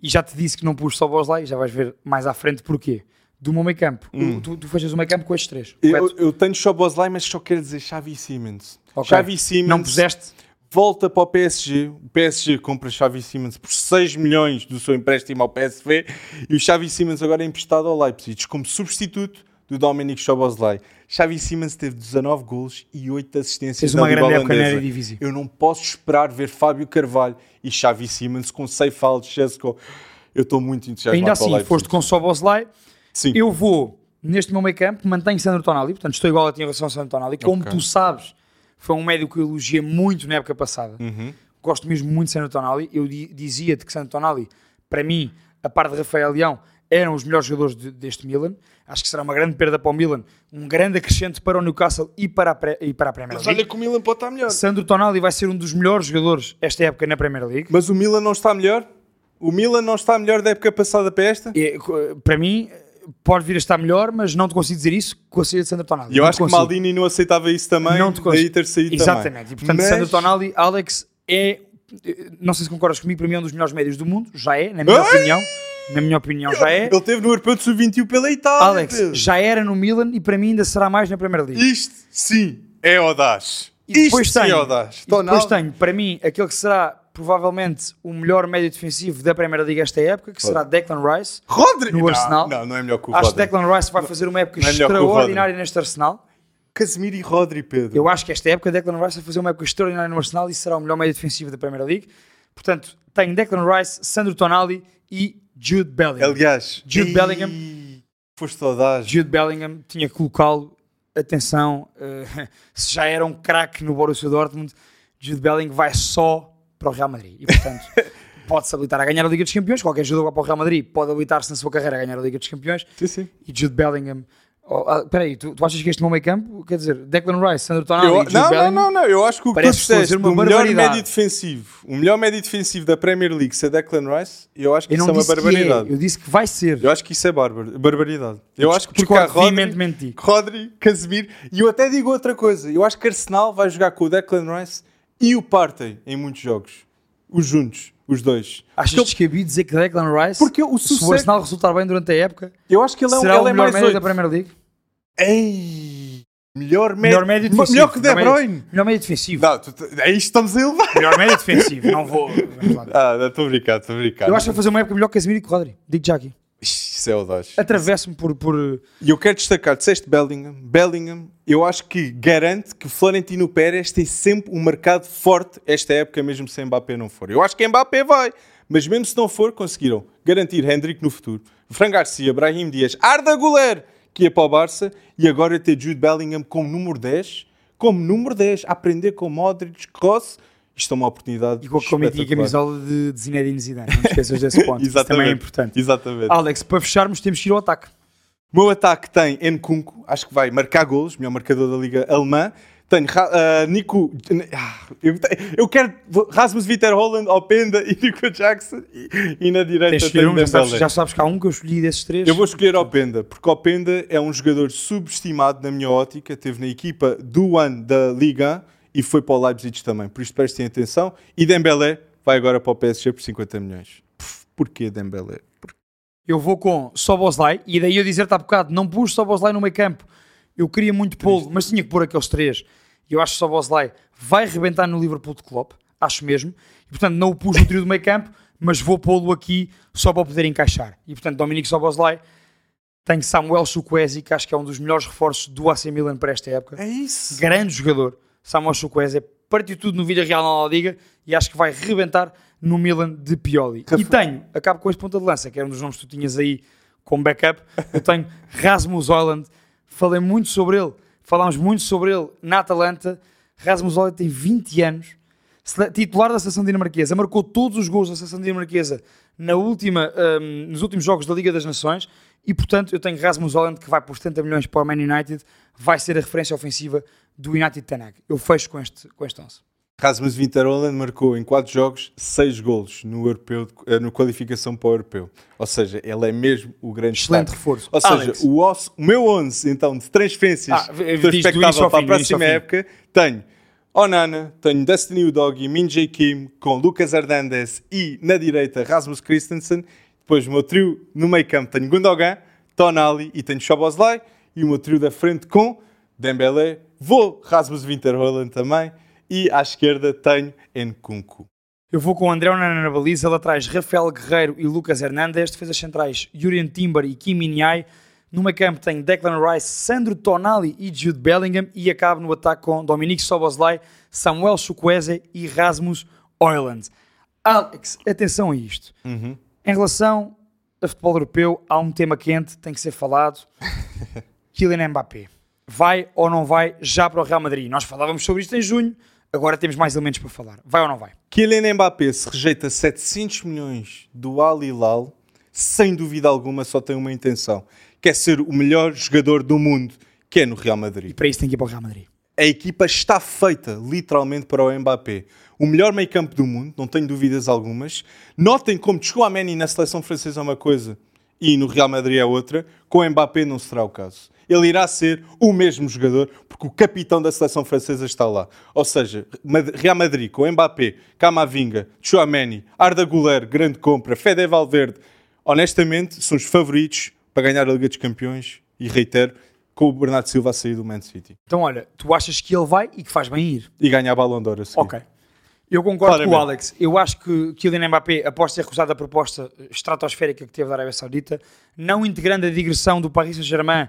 E já te disse que não pus só Bosley, já vais ver mais à frente porquê. Do meu meio campo. Tu, tu fechas o meio campo com estes três. Hum. Eu, eu tenho Szoboszlai, mas só quero dizer Xavi Simons. Ok. Xavi Simons Não puseste? Volta para o PSG. O PSG compra Xavi Simons por 6 milhões do seu empréstimo ao PSV e o Xavi Simons agora é emprestado ao Leipzig como substituto do Dominic Szoboszlai. Xavi Simons teve 19 golos e 8 assistências Fez na uma grande época na holandesa. Eredivisie. Eu não posso esperar ver Fábio Carvalho e Xavi Simons com Seifald, Chesco. Eu estou muito entusiasmado Ainda assim, foste com só Bosley. Sim. Eu vou, neste meu meio campo, mantenho Sandro Tonali, portanto estou igual a ti em relação a Sandro Tonali. Como Ok. tu sabes, foi um médio que eu elogiei muito na época passada. Uhum. Gosto mesmo muito de Sandro Tonali. Eu di- dizia-te que Sandro Tonali, para mim, a par de Rafael Leão, eram os melhores jogadores de- deste Milan. Acho que será uma grande perda para o Milan, um grande acrescente para o Newcastle e para a, pré- e para a Premier Mas League. olha que o Milan pode estar melhor. Sandro Tonali vai ser um dos melhores jogadores esta época na Premier League. Mas o Milan não está melhor? O Milan não está melhor da época passada para esta? Co- para mim, pode vir a estar melhor, mas não te consigo dizer isso com a saída de Sandro Tonali. E eu Não acho que. Maldini não aceitava isso também, Não te consigo. daí ter saído Exatamente. também. E portanto, Mas- Sandro Tonali, Alex é, não sei se concordas comigo, para mim é um dos melhores médios do mundo, já é, na minha Ai! opinião. Na minha opinião, já é. Ele teve no Europeu de Sub-21 pela Itália. Alex, Pedro. já era no Milan e para mim ainda será mais na Premier League. Isto, sim, é audaz. E depois Isto sim é tenho, audaz. e depois tenho, para mim, aquele que será provavelmente o melhor médio defensivo da Primeira Liga esta época, que será Declan Rice. Rodri! no Arsenal. Não, não é melhor que o Acho que Rodri. Declan Rice vai fazer uma época é extraordinária neste Arsenal. Casemiro e Rodri, Pedro. Eu acho que esta época Declan Rice vai fazer uma época extraordinária no Arsenal e será o melhor médio defensivo da Premier League. Portanto, tenho Declan Rice, Sandro Tonali e Jude Bellingham. Aliás, Jude Ih, Bellingham. Foste audaz. Jude Bellingham tinha que colocá-lo, atenção, eh, se já era um craque no Borussia Dortmund, Jude Bellingham vai só para o Real Madrid. E, portanto, pode-se habilitar a ganhar a Liga dos Campeões. Qualquer jogador para o Real Madrid pode habilitar-se na sua carreira a ganhar a Liga dos Campeões. Sim, sim. E Jude Bellingham... Oh, ah, Espera aí, tu, tu achas que este meu meio campo, quer dizer, Declan Rice, Sandro Tonali Eu- Jude não, não, Bellingham... não, não. Eu acho que o que tu disseste uma do melhor médio defensivo, o melhor médio defensivo da Premier League ser Declan Rice, eu acho que Eu isso não é uma que barbaridade. é, eu disse que vai ser. Eu acho que isso é bárbaro, barbaridade. Eu acho que porque há Rodri. Rodri, Casemiro, e eu até digo outra coisa. Eu acho que Arsenal vai jogar com o Declan Rice e o Partey em muitos jogos. Os juntos, os dois. Achas Porque descabido dizer que Declan Rice, Porque o se o sucesso- Arsenal resultar bem durante a época, eu acho que ele é, um- será ele o é melhor mais médio oito. da Premier League? Ei, melhor médio, Melhor médio defensivo. melhor que o De Bruyne. Melhor médio defensivo. Não, tu, é que estamos a elevar. Melhor médio defensivo. Não vou. Ah, estou a brincar, estou a brincar. Eu acho que vai fazer uma época melhor que Casemiro e que Rodri. Digo já aqui. Isso é audaz. Atravesso-me por, por. E eu quero destacar, disseste Bellingham. Bellingham, eu acho que garante que Florentino Pérez tem sempre um mercado forte esta época, mesmo se Mbappé não for. Eu acho que Mbappé vai, mas mesmo se não for, conseguiram garantir Hendrick no futuro, Fran Garcia, Brahim Dias, Arda Güler, que ia para o Barça, e agora ter Jude Bellingham como número 10, como número 10, a aprender com Modric, Kroos. Isto é uma oportunidade E com a comitiva espetacular. camisola de, de Zinedine Zidane. Não esqueças desse ponto. Isso também é importante. Exatamente. Alex, para fecharmos, temos que ir ao ataque. O meu ataque tem Nkunku, acho que vai marcar golos, melhor marcador da Liga Alemã. Tenho ah, Nico. ah, eu, eu quero Rasmus Vitter Holland, Openda e Nico Jackson. E, e na direita Tens tenho um, já sabes, já sabes que há um que eu escolhi desses três. Eu vou escolher Openda, porque Openda é um jogador subestimado na minha ótica. Teve na equipa do ano da Liga e foi para o Leipzig também. Por isto prestem atenção. E Dembélé vai agora para o PSG por 50 milhões. Porquê Dembélé? Eu vou com Soboslai e daí eu dizer-te há bocado, não pus Soboslai no meio campo. Eu queria muito pô-lo, mas tinha que pôr aqueles três. E eu acho que Soboslai vai rebentar no Liverpool de Klopp, acho mesmo. E portanto não o pus no trio do meio campo, mas vou pô-lo aqui só para poder encaixar. E portanto Dominique Soboslai tem Samuel Chukwueze, que acho que é um dos melhores reforços do AC Milan para esta época. É isso. Grande jogador. Samuel Chukwueze partiu tudo no Villarreal na La Liga e acho que vai rebentar no Milan de Pioli. E tenho, acabo com este ponta de lança, que era um dos nomes que tu tinhas aí como backup. Eu tenho Rasmus Holland. Falei muito sobre ele. Falámos muito sobre ele na Atalanta. Rasmus Holland tem 20 anos. Titular da seleção dinamarquesa. Marcou todos os gols da seleção dinamarquesa na última, hum, nos últimos jogos da Liga das Nações. E, portanto, eu tenho Rasmus Holland que vai por 70 milhões para o Man United. Vai ser a referência ofensiva do United Tanag. Eu fecho com este, com este 11. Rasmus Winter Holland marcou em 4 jogos 6 golos no, europeu, eh, no qualificação para o europeu. Ou seja, ele é mesmo o grande Excelente destaque. reforço. Ou seja, Alex. o, osso- o meu 11 então de transferências Ah, estou início expectável para a fim, ao próxima época tenho Onana, tenho Destiny Udogi, Min Jae Kim com Lucas Hernandez e na direita Rasmus Christensen. Depois o meu trio no meio campo tenho Gundogan, Tonali e tenho Szoboszlai. E o meu trio da frente com Dembélé, vou Rasmus Winter Holland também. E à esquerda tenho Nkunku. Eu vou com o André Onana na baliza, laterais Rafael Guerreiro e Lucas Hernandes, defesas centrais Jurien Timber e Kim Min-jae. No meio campo tem Declan Rice, Sandro Tonali e Jude Bellingham e acabo no ataque com Dominique Soboslai, Samuel Chukwueze e Rasmus Oyland. Alex, atenção a isto. Em relação a futebol europeu, há um tema quente, tem que ser falado. Kylian Mbappé. Vai ou não vai já para o Real Madrid? Nós falávamos sobre isto em junho, agora temos mais elementos para falar. Vai ou não vai? Kylian Mbappé se rejeita 700 milhões do Al Hilal, sem dúvida alguma só tem uma intenção, que é ser o melhor jogador do mundo, que é no Real Madrid. E para isso tem que ir para o Real Madrid. A equipa está feita literalmente para o Mbappé. O melhor meio campo do mundo, não tenho dúvidas algumas. Notem como Manny na seleção francesa uma coisa e no Real Madrid é outra, com o Mbappé não será o caso. Ele irá ser o mesmo jogador porque o capitão da seleção francesa está lá. Ou seja, Real Madrid com Mbappé, Camavinga, Chouameni, Arda Güler, grande compra, Fede Valverde, honestamente são os favoritos para ganhar a Liga dos Campeões e reitero, com o Bernardo Silva a sair do Man City Então, olha, tu achas que ele vai e que faz bem ir? e ganhar a Ballon d'Or a seguir. Ok. Eu concordo com o Claramente. Alex. Eu acho que Kylian Mbappé, após ter recusado a proposta estratosférica que teve da Arábia Saudita, não integrando a digressão do Paris Saint-Germain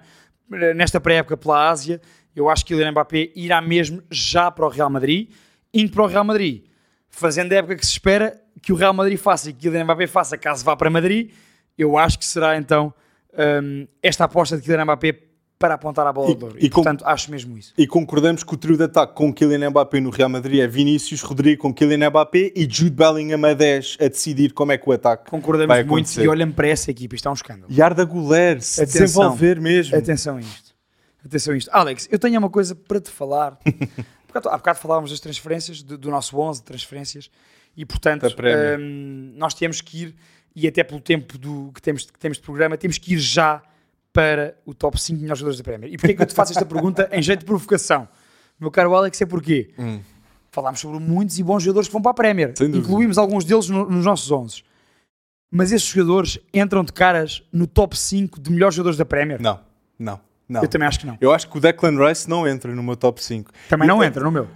eh, nesta pré-época pela Ásia, eu acho que Kylian Mbappé irá mesmo já para o Real Madrid, indo para o Real Madrid, fazendo a época que se espera que o Real Madrid faça e que Kylian Mbappé faça caso vá para Madrid, eu acho que será então hum, esta aposta de Kylian Mbappé para apontar a bola E- de ouro. e E, com- portanto, acho mesmo isso. E concordamos que o trio de ataque com Kylian Mbappé no Real Madrid é Vinícius, Rodrigo com Kylian Mbappé e Jude Bellingham a 10 a decidir como é que o ataque Concordamos vai muito acontecer. e olhem para essa equipa, isto é um escândalo. E Arda Güler, se Atenção. desenvolver mesmo. Atenção a isto. Atenção a isto. Alex, eu tenho uma coisa para te falar. Há bocado, há bocado falávamos das transferências, do, do nosso 11 de transferências, e portanto, hum, nós temos que ir, e até pelo tempo do, que, temos, que temos de programa, temos que ir já para o top 5 melhores jogadores da Premier. E porquê é que eu te faço esta pergunta em jeito de provocação? Meu caro Alex, é porquê? Falámos sobre muitos e bons jogadores que vão para a Premier. Hum. Incluímos alguns deles no- nos nossos 11. Mas esses jogadores entram de caras no top 5 de melhores jogadores da Premier? Não, não, não. Eu também acho que não. Eu acho que o Declan Rice não entra no meu top 5. Também não entra no meu.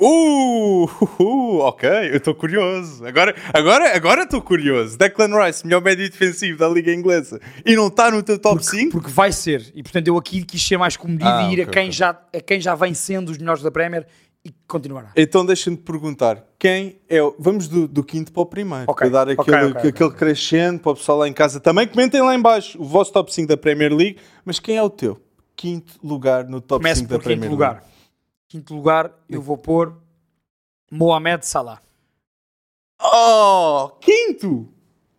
Uh, uh, uh, ok, eu estou curioso. Agora agora agora estou curioso. Declan Rice, melhor médio defensivo da Liga Inglesa, e não está no teu top 5? Porque vai ser. E portanto eu aqui quis ser mais comedido Ah, e ir a, ok, quem ok. já, a quem já vem sendo os melhores da Premier e continuará. Então deixa-me te perguntar, quem é o... Vamos do, do quinto para o primeiro, Ok, para dar aquele, aquele crescendo para o pessoal lá em casa. Também comentem lá em baixo o vosso top 5 da Premier League, mas quem é o teu? Quinto lugar no top Começo 5 da Premier quinto League. lugar. Quinto lugar eu vou pôr Mohamed Salah. Oh, quinto!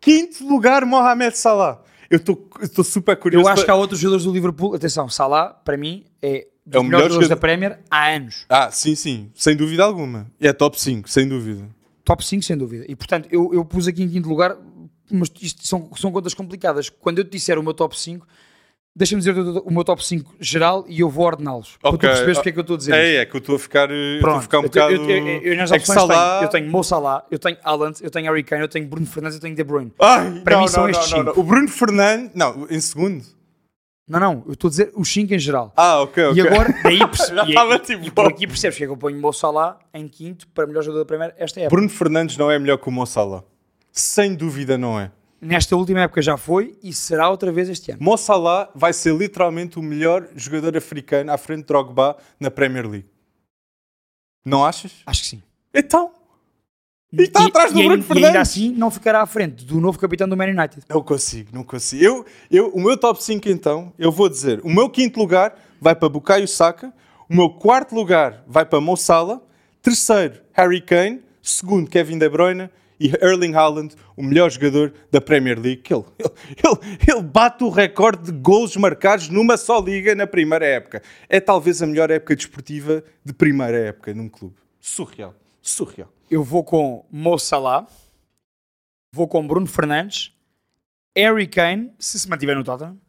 Quinto lugar, Mohamed Salah. Eu estou super curioso. Eu acho que há outros jogadores do Liverpool. Atenção, Salah, para mim, é dos É o melhor jogadores da jogador- Premier há anos. Ah, sim, sim, sem dúvida alguma. É top 5, sem dúvida. Top 5, sem dúvida. E portanto, eu, eu pus aqui em quinto lugar, mas isto são, são contas complicadas. Quando eu te disser o meu top 5, deixa-me dizer o, meu top 5 geral e eu vou ordená-los. Para tu perceberes porque é que eu estou a dizer isto. É, é que eu estou a ficar, eh, estou a Pronto, ficar um eu, bocado. eu, eu, eu, eu nas é que opções Salah... tenho, eu tenho Mo Salah, eu tenho Haaland, eu tenho Harry Kane, eu tenho Bruno Fernandes, eu tenho De Bruyne. Ai, Para não, mim são não, estes não, cinco. não. O Bruno Fernandes. Não, em segundo. Não, não, eu estou a dizer os 5 em geral. Ah, ok, ok. E agora, daí perce- Já e, estava e- tipo, e por aqui percebes que é que eu ponho Mo Salah em quinto para melhor jogador da Premier esta época. Bruno Fernandes não é melhor que o Mo Salah. Sem dúvida não é. Nesta última época já foi e será outra vez este ano. Mo Salah vai ser literalmente o melhor jogador africano à frente de Drogba na Premier League. Não achas? Acho que sim. Então. E está atrás do e, Bruno e Fernandes. ainda assim não ficará à frente do novo capitão do Man United. Não consigo, não consigo. Eu, eu, o meu top 5 então, eu vou dizer, o meu quinto lugar vai para Bukayo Saka, o meu quarto lugar vai para Mo Salah, terceiro Harry Kane, segundo Kevin De Bruyne e Erling Haaland, o melhor jogador da Premier League. que Ele, ele, ele bate o recorde de gols marcados numa só liga na primeira época. É talvez a melhor época desportiva de primeira época num clube. Surreal, surreal. Eu vou com Mo Salah, vou com Bruno Fernandes, Harry Kane, se se mantiver no Tottenham,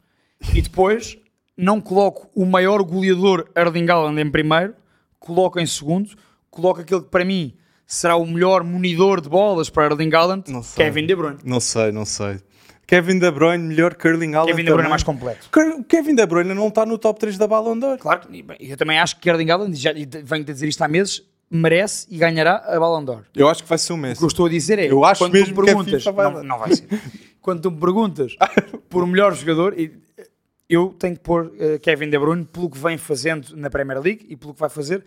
e depois não coloco o maior goleador Erling Haaland em primeiro, coloco em segundo, coloco aquele que para mim será o melhor munidor de bolas para Erling Haaland, Não sei. Kevin De Bruyne. Não sei, não sei. Kevin De Bruyne, melhor que Erling Haaland Kevin De Bruyne é mais completo. Ke- Kevin De Bruyne não está no top 3 da Ballon d'Or. Claro, eu também acho que Erling Haaland, e já e venho-te a dizer isto há meses, merece e ganhará a Ballon d'Or. Eu acho que vai ser o O Messi. que eu estou a dizer é, Eu acho quando mesmo tu me perguntas, vai não, não vai ser. quando tu me perguntas por melhor jogador, e- eu tenho que pôr eh, Kevin De Bruyne pelo que vem fazendo na Premier League e pelo que vai fazer.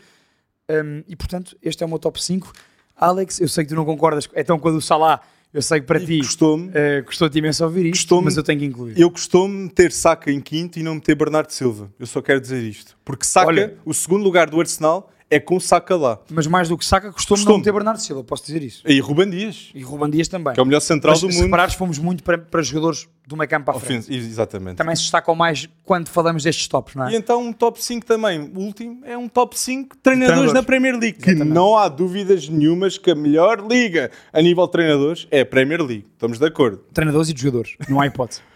Um, e portanto, este é o meu top 5. Alex, eu sei que tu não concordas, então quando o Salah, eu sei que para ti Gostou-me. eh, gostou-te imenso ouvir isto, mas eu tenho que incluir. Eu costumo meter Saka em quinto e não meter Bernardo Silva. Eu só quero dizer isto. Porque Saka, Olha. o segundo lugar do Arsenal, é com Saka lá. Mas mais do que Saka, custou-me não Custou-me. meter Bernardo Silva, posso dizer isso. E Ruben Dias, E Ruben Dias também. que é o melhor central Mas do se mundo. reparares, fomos muito para, para jogadores do meio campo para a frente. Exatamente. Também se destacam mais quando falamos destes tops, não é? E então um top 5 também. O último é um top 5 treinadores, Treinadores. na Premier League. Que Exatamente. não há dúvidas nenhumas que a melhor liga a nível de treinadores é a Premier League. Estamos de acordo. Treinadores e de jogadores, não há hipótese.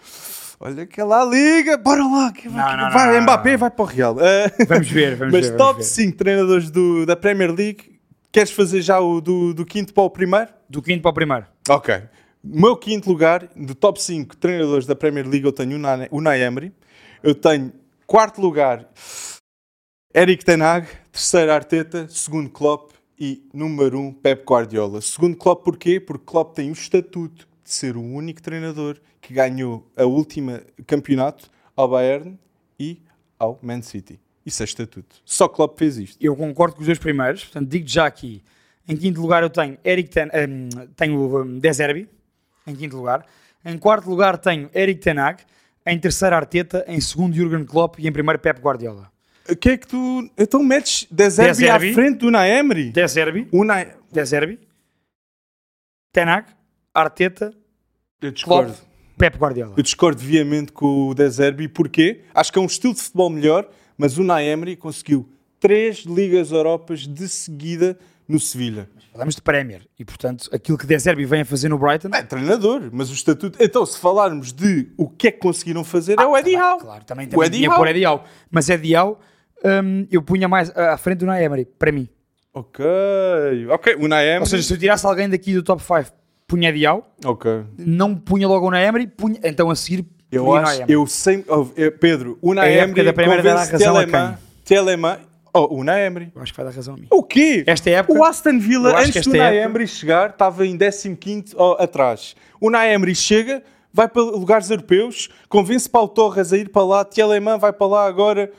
Olha aquela liga, bora lá. Que vai, Não, não, vai não, Mbappé vai para o Real. Ah, Vamos ver, vamos Mas ver. top vamos ver. 5 treinadores do, da Premier League. Queres fazer já o do, do quinto para o primeiro? Do quinto para o primeiro. Ok. O meu quinto lugar, do top 5 treinadores da Premier League, eu tenho o Unai- Emery. Eu tenho quarto lugar, Eric Ten Hag. Terceiro, Arteta. Segundo, Klopp. E número um, Pep Guardiola. Segundo, Klopp porquê? Porque Klopp tem o estatuto de ser o único treinador que ganhou a última campeonato ao Bayern e ao Man City. Isso é estatuto. Só Klopp fez isto. Eu concordo com os dois primeiros, portanto digo já aqui. Em quinto lugar eu tenho Eric Ten, hum, tenho um, De Zerbi, em quinto lugar. Em quarto lugar tenho Eric Ten Hag. Em terceiro Arteta, em segundo Jurgen Klopp e em primeiro Pep Guardiola. O que é que tu... Então metes De Zerbi, De Zerbi. à frente do Unai Emery? De Zerbi, Unai... Arteta, Eu discordo. Klopp, Pep Guardiola. Eu discordo viamente com o De Zerbi. Porquê? Acho que é um estilo de futebol melhor, mas o Unai Emery conseguiu três Ligas Europas de seguida no Sevilha. Falamos de Premier e, portanto, aquilo que De Zerbi vem a fazer no Brighton... É treinador, mas o estatuto... Então, se falarmos de o que é que conseguiram fazer, é o Eddie Claro, Howe. Claro, também, O também Eddie Howe. por Eddie Howe. Mas Eddie Howe, hum, eu punha mais à frente do Unai Emery, para mim. Ok, ok. O Unai Emery... Ou seja, se eu tirasse alguém daqui do top 5, punha Ok. não punha logo o Unai Emery, punha, então a seguir Eu acho, eu sempre... oh, eh, Pedro, o Emery da Premier dá razão Telemann... Telemann... Oh, o Unai Emery. Eu acho que vai dar razão a mim. O quê? Esta época- O Aston Villa, antes do Unai época- chegar, estava em 15º ó, atrás. O Unai Emery chega, vai para lugares europeus, convence Paulo Torres a ir para lá, Telemann vai para lá agora.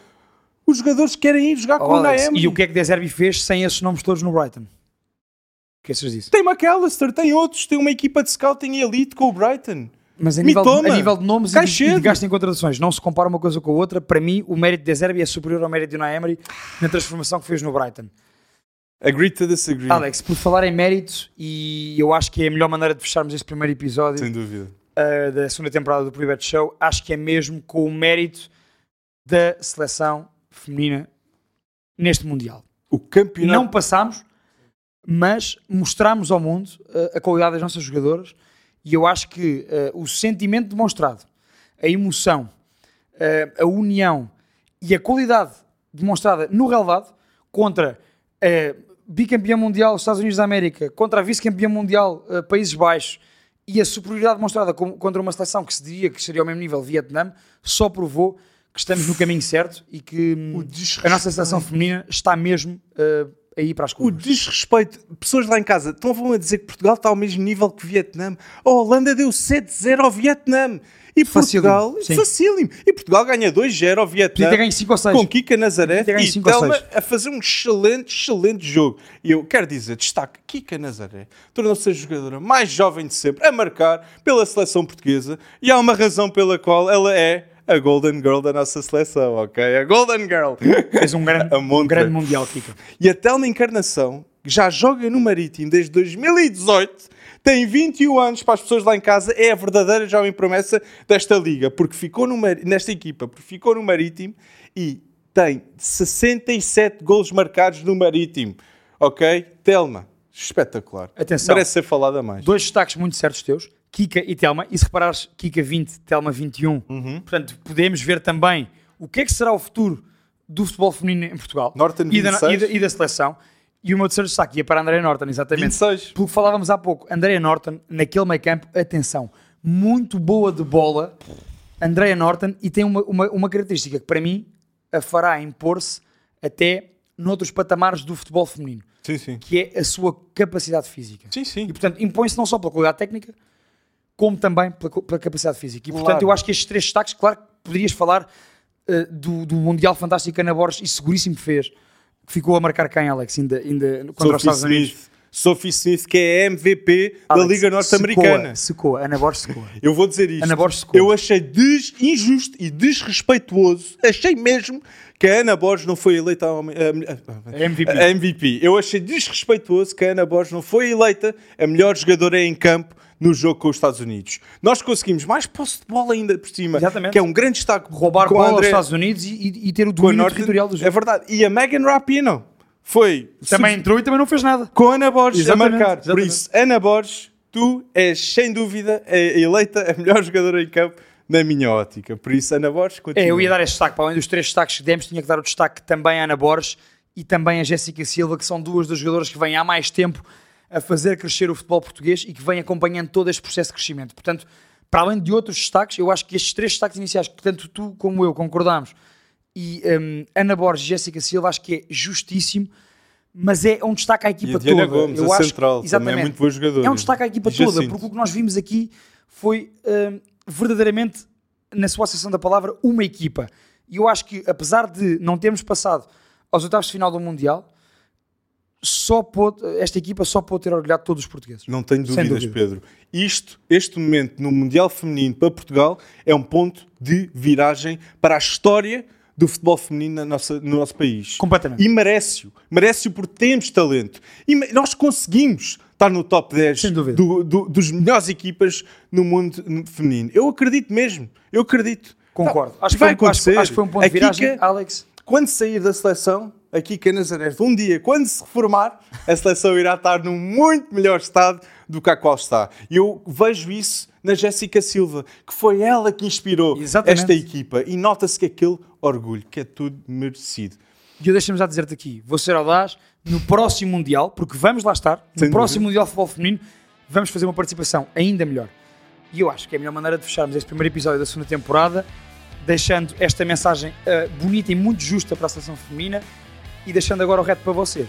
Os jogadores querem ir jogar com o Emery. e o que é que De Zerbi fez sem esses nomes todos no Brighton? Que achas disso? Tem McAllister, tem outros, tem uma equipa de scouting elite com o Brighton. Mas a nível, de, a nível de nomes e de, e de gasto em contratações, não se compara uma coisa com a outra. Para mim, o mérito de De Zerbi é superior ao mérito de Unai Emery na transformação que fez no Brighton. Agree to disagree. Alex, por falar em mérito, e eu acho que é a melhor maneira de fecharmos este primeiro episódio Sem dúvida. uh, da segunda temporada do Private Show, acho que é mesmo com o mérito da seleção feminina neste Mundial. O campeonato. Não passámos, mas mostramos ao mundo uh, a qualidade das nossas jogadoras e eu acho que uh, o sentimento demonstrado, a emoção, uh, a união e a qualidade demonstrada no relevado contra a bicampeã mundial dos Estados Unidos da América, contra a vice-campeã mundial Países Baixos e a superioridade demonstrada com- contra uma seleção que se diria que estaria ao mesmo nível Vietnã, só provou que estamos no caminho certo e que hum, a nossa seleção feminina está mesmo uh, a ir para as O curvas. desrespeito. Pessoas lá em casa estão a dizer que Portugal está ao mesmo nível que o Vietnã. A Holanda deu 7-0 ao Vietnã. E Facílimo, Portugal. sim. Facílimo. E Portugal ganha 2-0 ao Vietnã. Podia ter ganho 5 ou 6. com Kika Nazaré e Telma a fazer um excelente, excelente jogo. E eu quero dizer, destaque, Kika Nazaré tornou-se a jogadora mais jovem de sempre a marcar pela seleção portuguesa e há uma razão pela qual ela é a Golden Girl da nossa seleção, ok? A Golden Girl. Fez um grande, um grande Mundial, Kika. E a Telma Encarnação, que já joga no Marítimo desde 2018, tem 21 anos para as pessoas lá em casa, é a verdadeira jovem promessa desta liga, porque ficou no nesta equipa, porque ficou no Marítimo e tem 67 golos marcados no Marítimo. Ok? Telma, espetacular. Atenção. Merece ser falada mais. Dois destaques muito certos teus, Kika e Telma. E se reparares, Kika 20, Telma 21. Uhum. Portanto, podemos ver também o que é que será o futuro do futebol feminino em Portugal Norton, e, da, 26. e, da, e da seleção. E o meu terceiro destaque ia para André Norton, exatamente. 26. Pelo que falávamos há pouco, Andrea Norton, naquele meio campo, atenção, muito boa de bola, Andrea Norton, e tem uma, uma, uma característica que para mim a fará impor-se até noutros patamares do futebol feminino, Sim, sim. que é a sua capacidade física. Sim, sim. E portanto impõe-se não só pela qualidade técnica, como também pela, pela capacidade física. E portanto Claro. eu acho que estes três destaques, claro que poderias falar eh, do, do Mundial Fantástico Ana Borges, e seguríssimo que fez, que ficou a marcar quem, Alex, ainda, ainda contra os Estados Unidos. Smith, Sophie Smith, que é a MVP da Alex, Liga Norte-Americana. Secou, Ana Borges secou. Eu vou dizer isto. Ana Borges secou. Eu achei injusto e desrespeituoso. Achei mesmo que a Ana Borges não foi eleita a, a- a- MVP. MVP. Eu achei desrespeituoso que a Ana Borges não foi eleita a melhor jogadora em campo no jogo com os Estados Unidos. Nós conseguimos mais posse de bola ainda por cima, Exatamente. que é um grande destaque. Roubar com bola aos André- Estados Unidos e, e- ter o domínio Norte- territorial do É jogo. verdade. E a Megan Rapinoe foi Também entrou e também não fez nada. com a Ana Borges Exatamente, a marcar. Por exatamente. isso, Ana Borges, tu és sem dúvida a eleita a melhor jogadora em campo na minha ótica. Por isso, Ana Borges, continua. É, eu ia dar este destaque, para além dos três destaques que demos, tinha que dar o destaque também à Ana Borges e também a Jéssica Silva, que são duas das jogadoras que vêm há mais tempo a fazer crescer o futebol português e que vêm acompanhando todo este processo de crescimento. Portanto, para além de outros destaques, eu acho que estes três destaques iniciais, que tanto tu como eu concordamos, e hum, Ana Borges e Jéssica Silva, acho que é justíssimo, mas é um destaque à E equipa a Diana toda. Gomes, eu a acho central, que- também é exatamente. muito boa jogadora. É um destaque à equipa E toda, porque o que nós vimos aqui foi hum, verdadeiramente, na sua acessão da palavra, uma equipa. E eu acho que, apesar de não termos passado aos oitavos de final do Mundial, só pôde, esta equipa só pôde ter orgulhado todos os portugueses. Não tenho dúvidas, dúvida. Pedro. Isto, este momento no Mundial Feminino para Portugal é um ponto de viragem para a história do futebol feminino na nossa- no nosso país. Completamente. E merece-o. Merece-o porque temos talento. E nós conseguimos estar no top 10 Sem dúvida. do- do- dos melhores equipas no mundo feminino. Eu acredito mesmo. Eu acredito. Concordo. Não, acho, que vai foi, um- acho, acontecer. acho que foi um ponto de viragem, Kika- Alex. quando sair da seleção, aqui que a Nazaré, um dia, quando se reformar, a seleção irá estar num muito melhor estado do que a qual está. E eu vejo isso na Jéssica Silva, que foi ela que inspirou Exatamente. esta equipa. E nota-se que aquele orgulho, que é tudo merecido. E eu deixa-me já dizer-te aqui, vou ser audaz, no próximo Mundial, porque vamos lá estar, no Sem próximo dúvida. Mundial de Futebol Feminino, vamos fazer uma participação ainda melhor. E eu acho que é a melhor maneira de fecharmos este primeiro episódio da segunda temporada, deixando esta mensagem ah, bonita e muito justa para a seleção feminina e deixando agora o reto para vocês.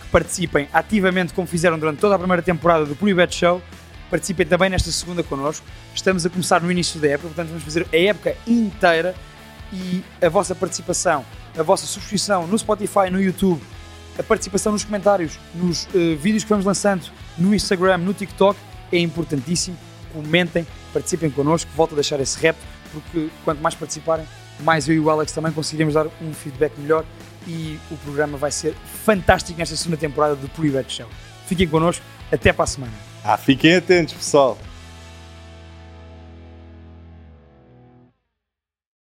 Que participem ativamente como fizeram durante toda a primeira temporada do Pre-Bet Show, participem também nesta segunda connosco. Estamos a começar no início da época, portanto vamos fazer a época inteira e a vossa participação, a vossa subscrição no Spotify, no YouTube, a participação nos comentários, nos eh, vídeos que vamos lançando no Instagram, no TikTok, é importantíssimo. Comentem, participem connosco, volto a deixar esse rap, porque quanto mais participarem, mais eu e o Alex também conseguiremos dar um feedback melhor e o programa vai ser fantástico nesta segunda temporada do Pre-Bet Show. Fiquem connosco, até para a semana. Ah, fiquem atentos, pessoal.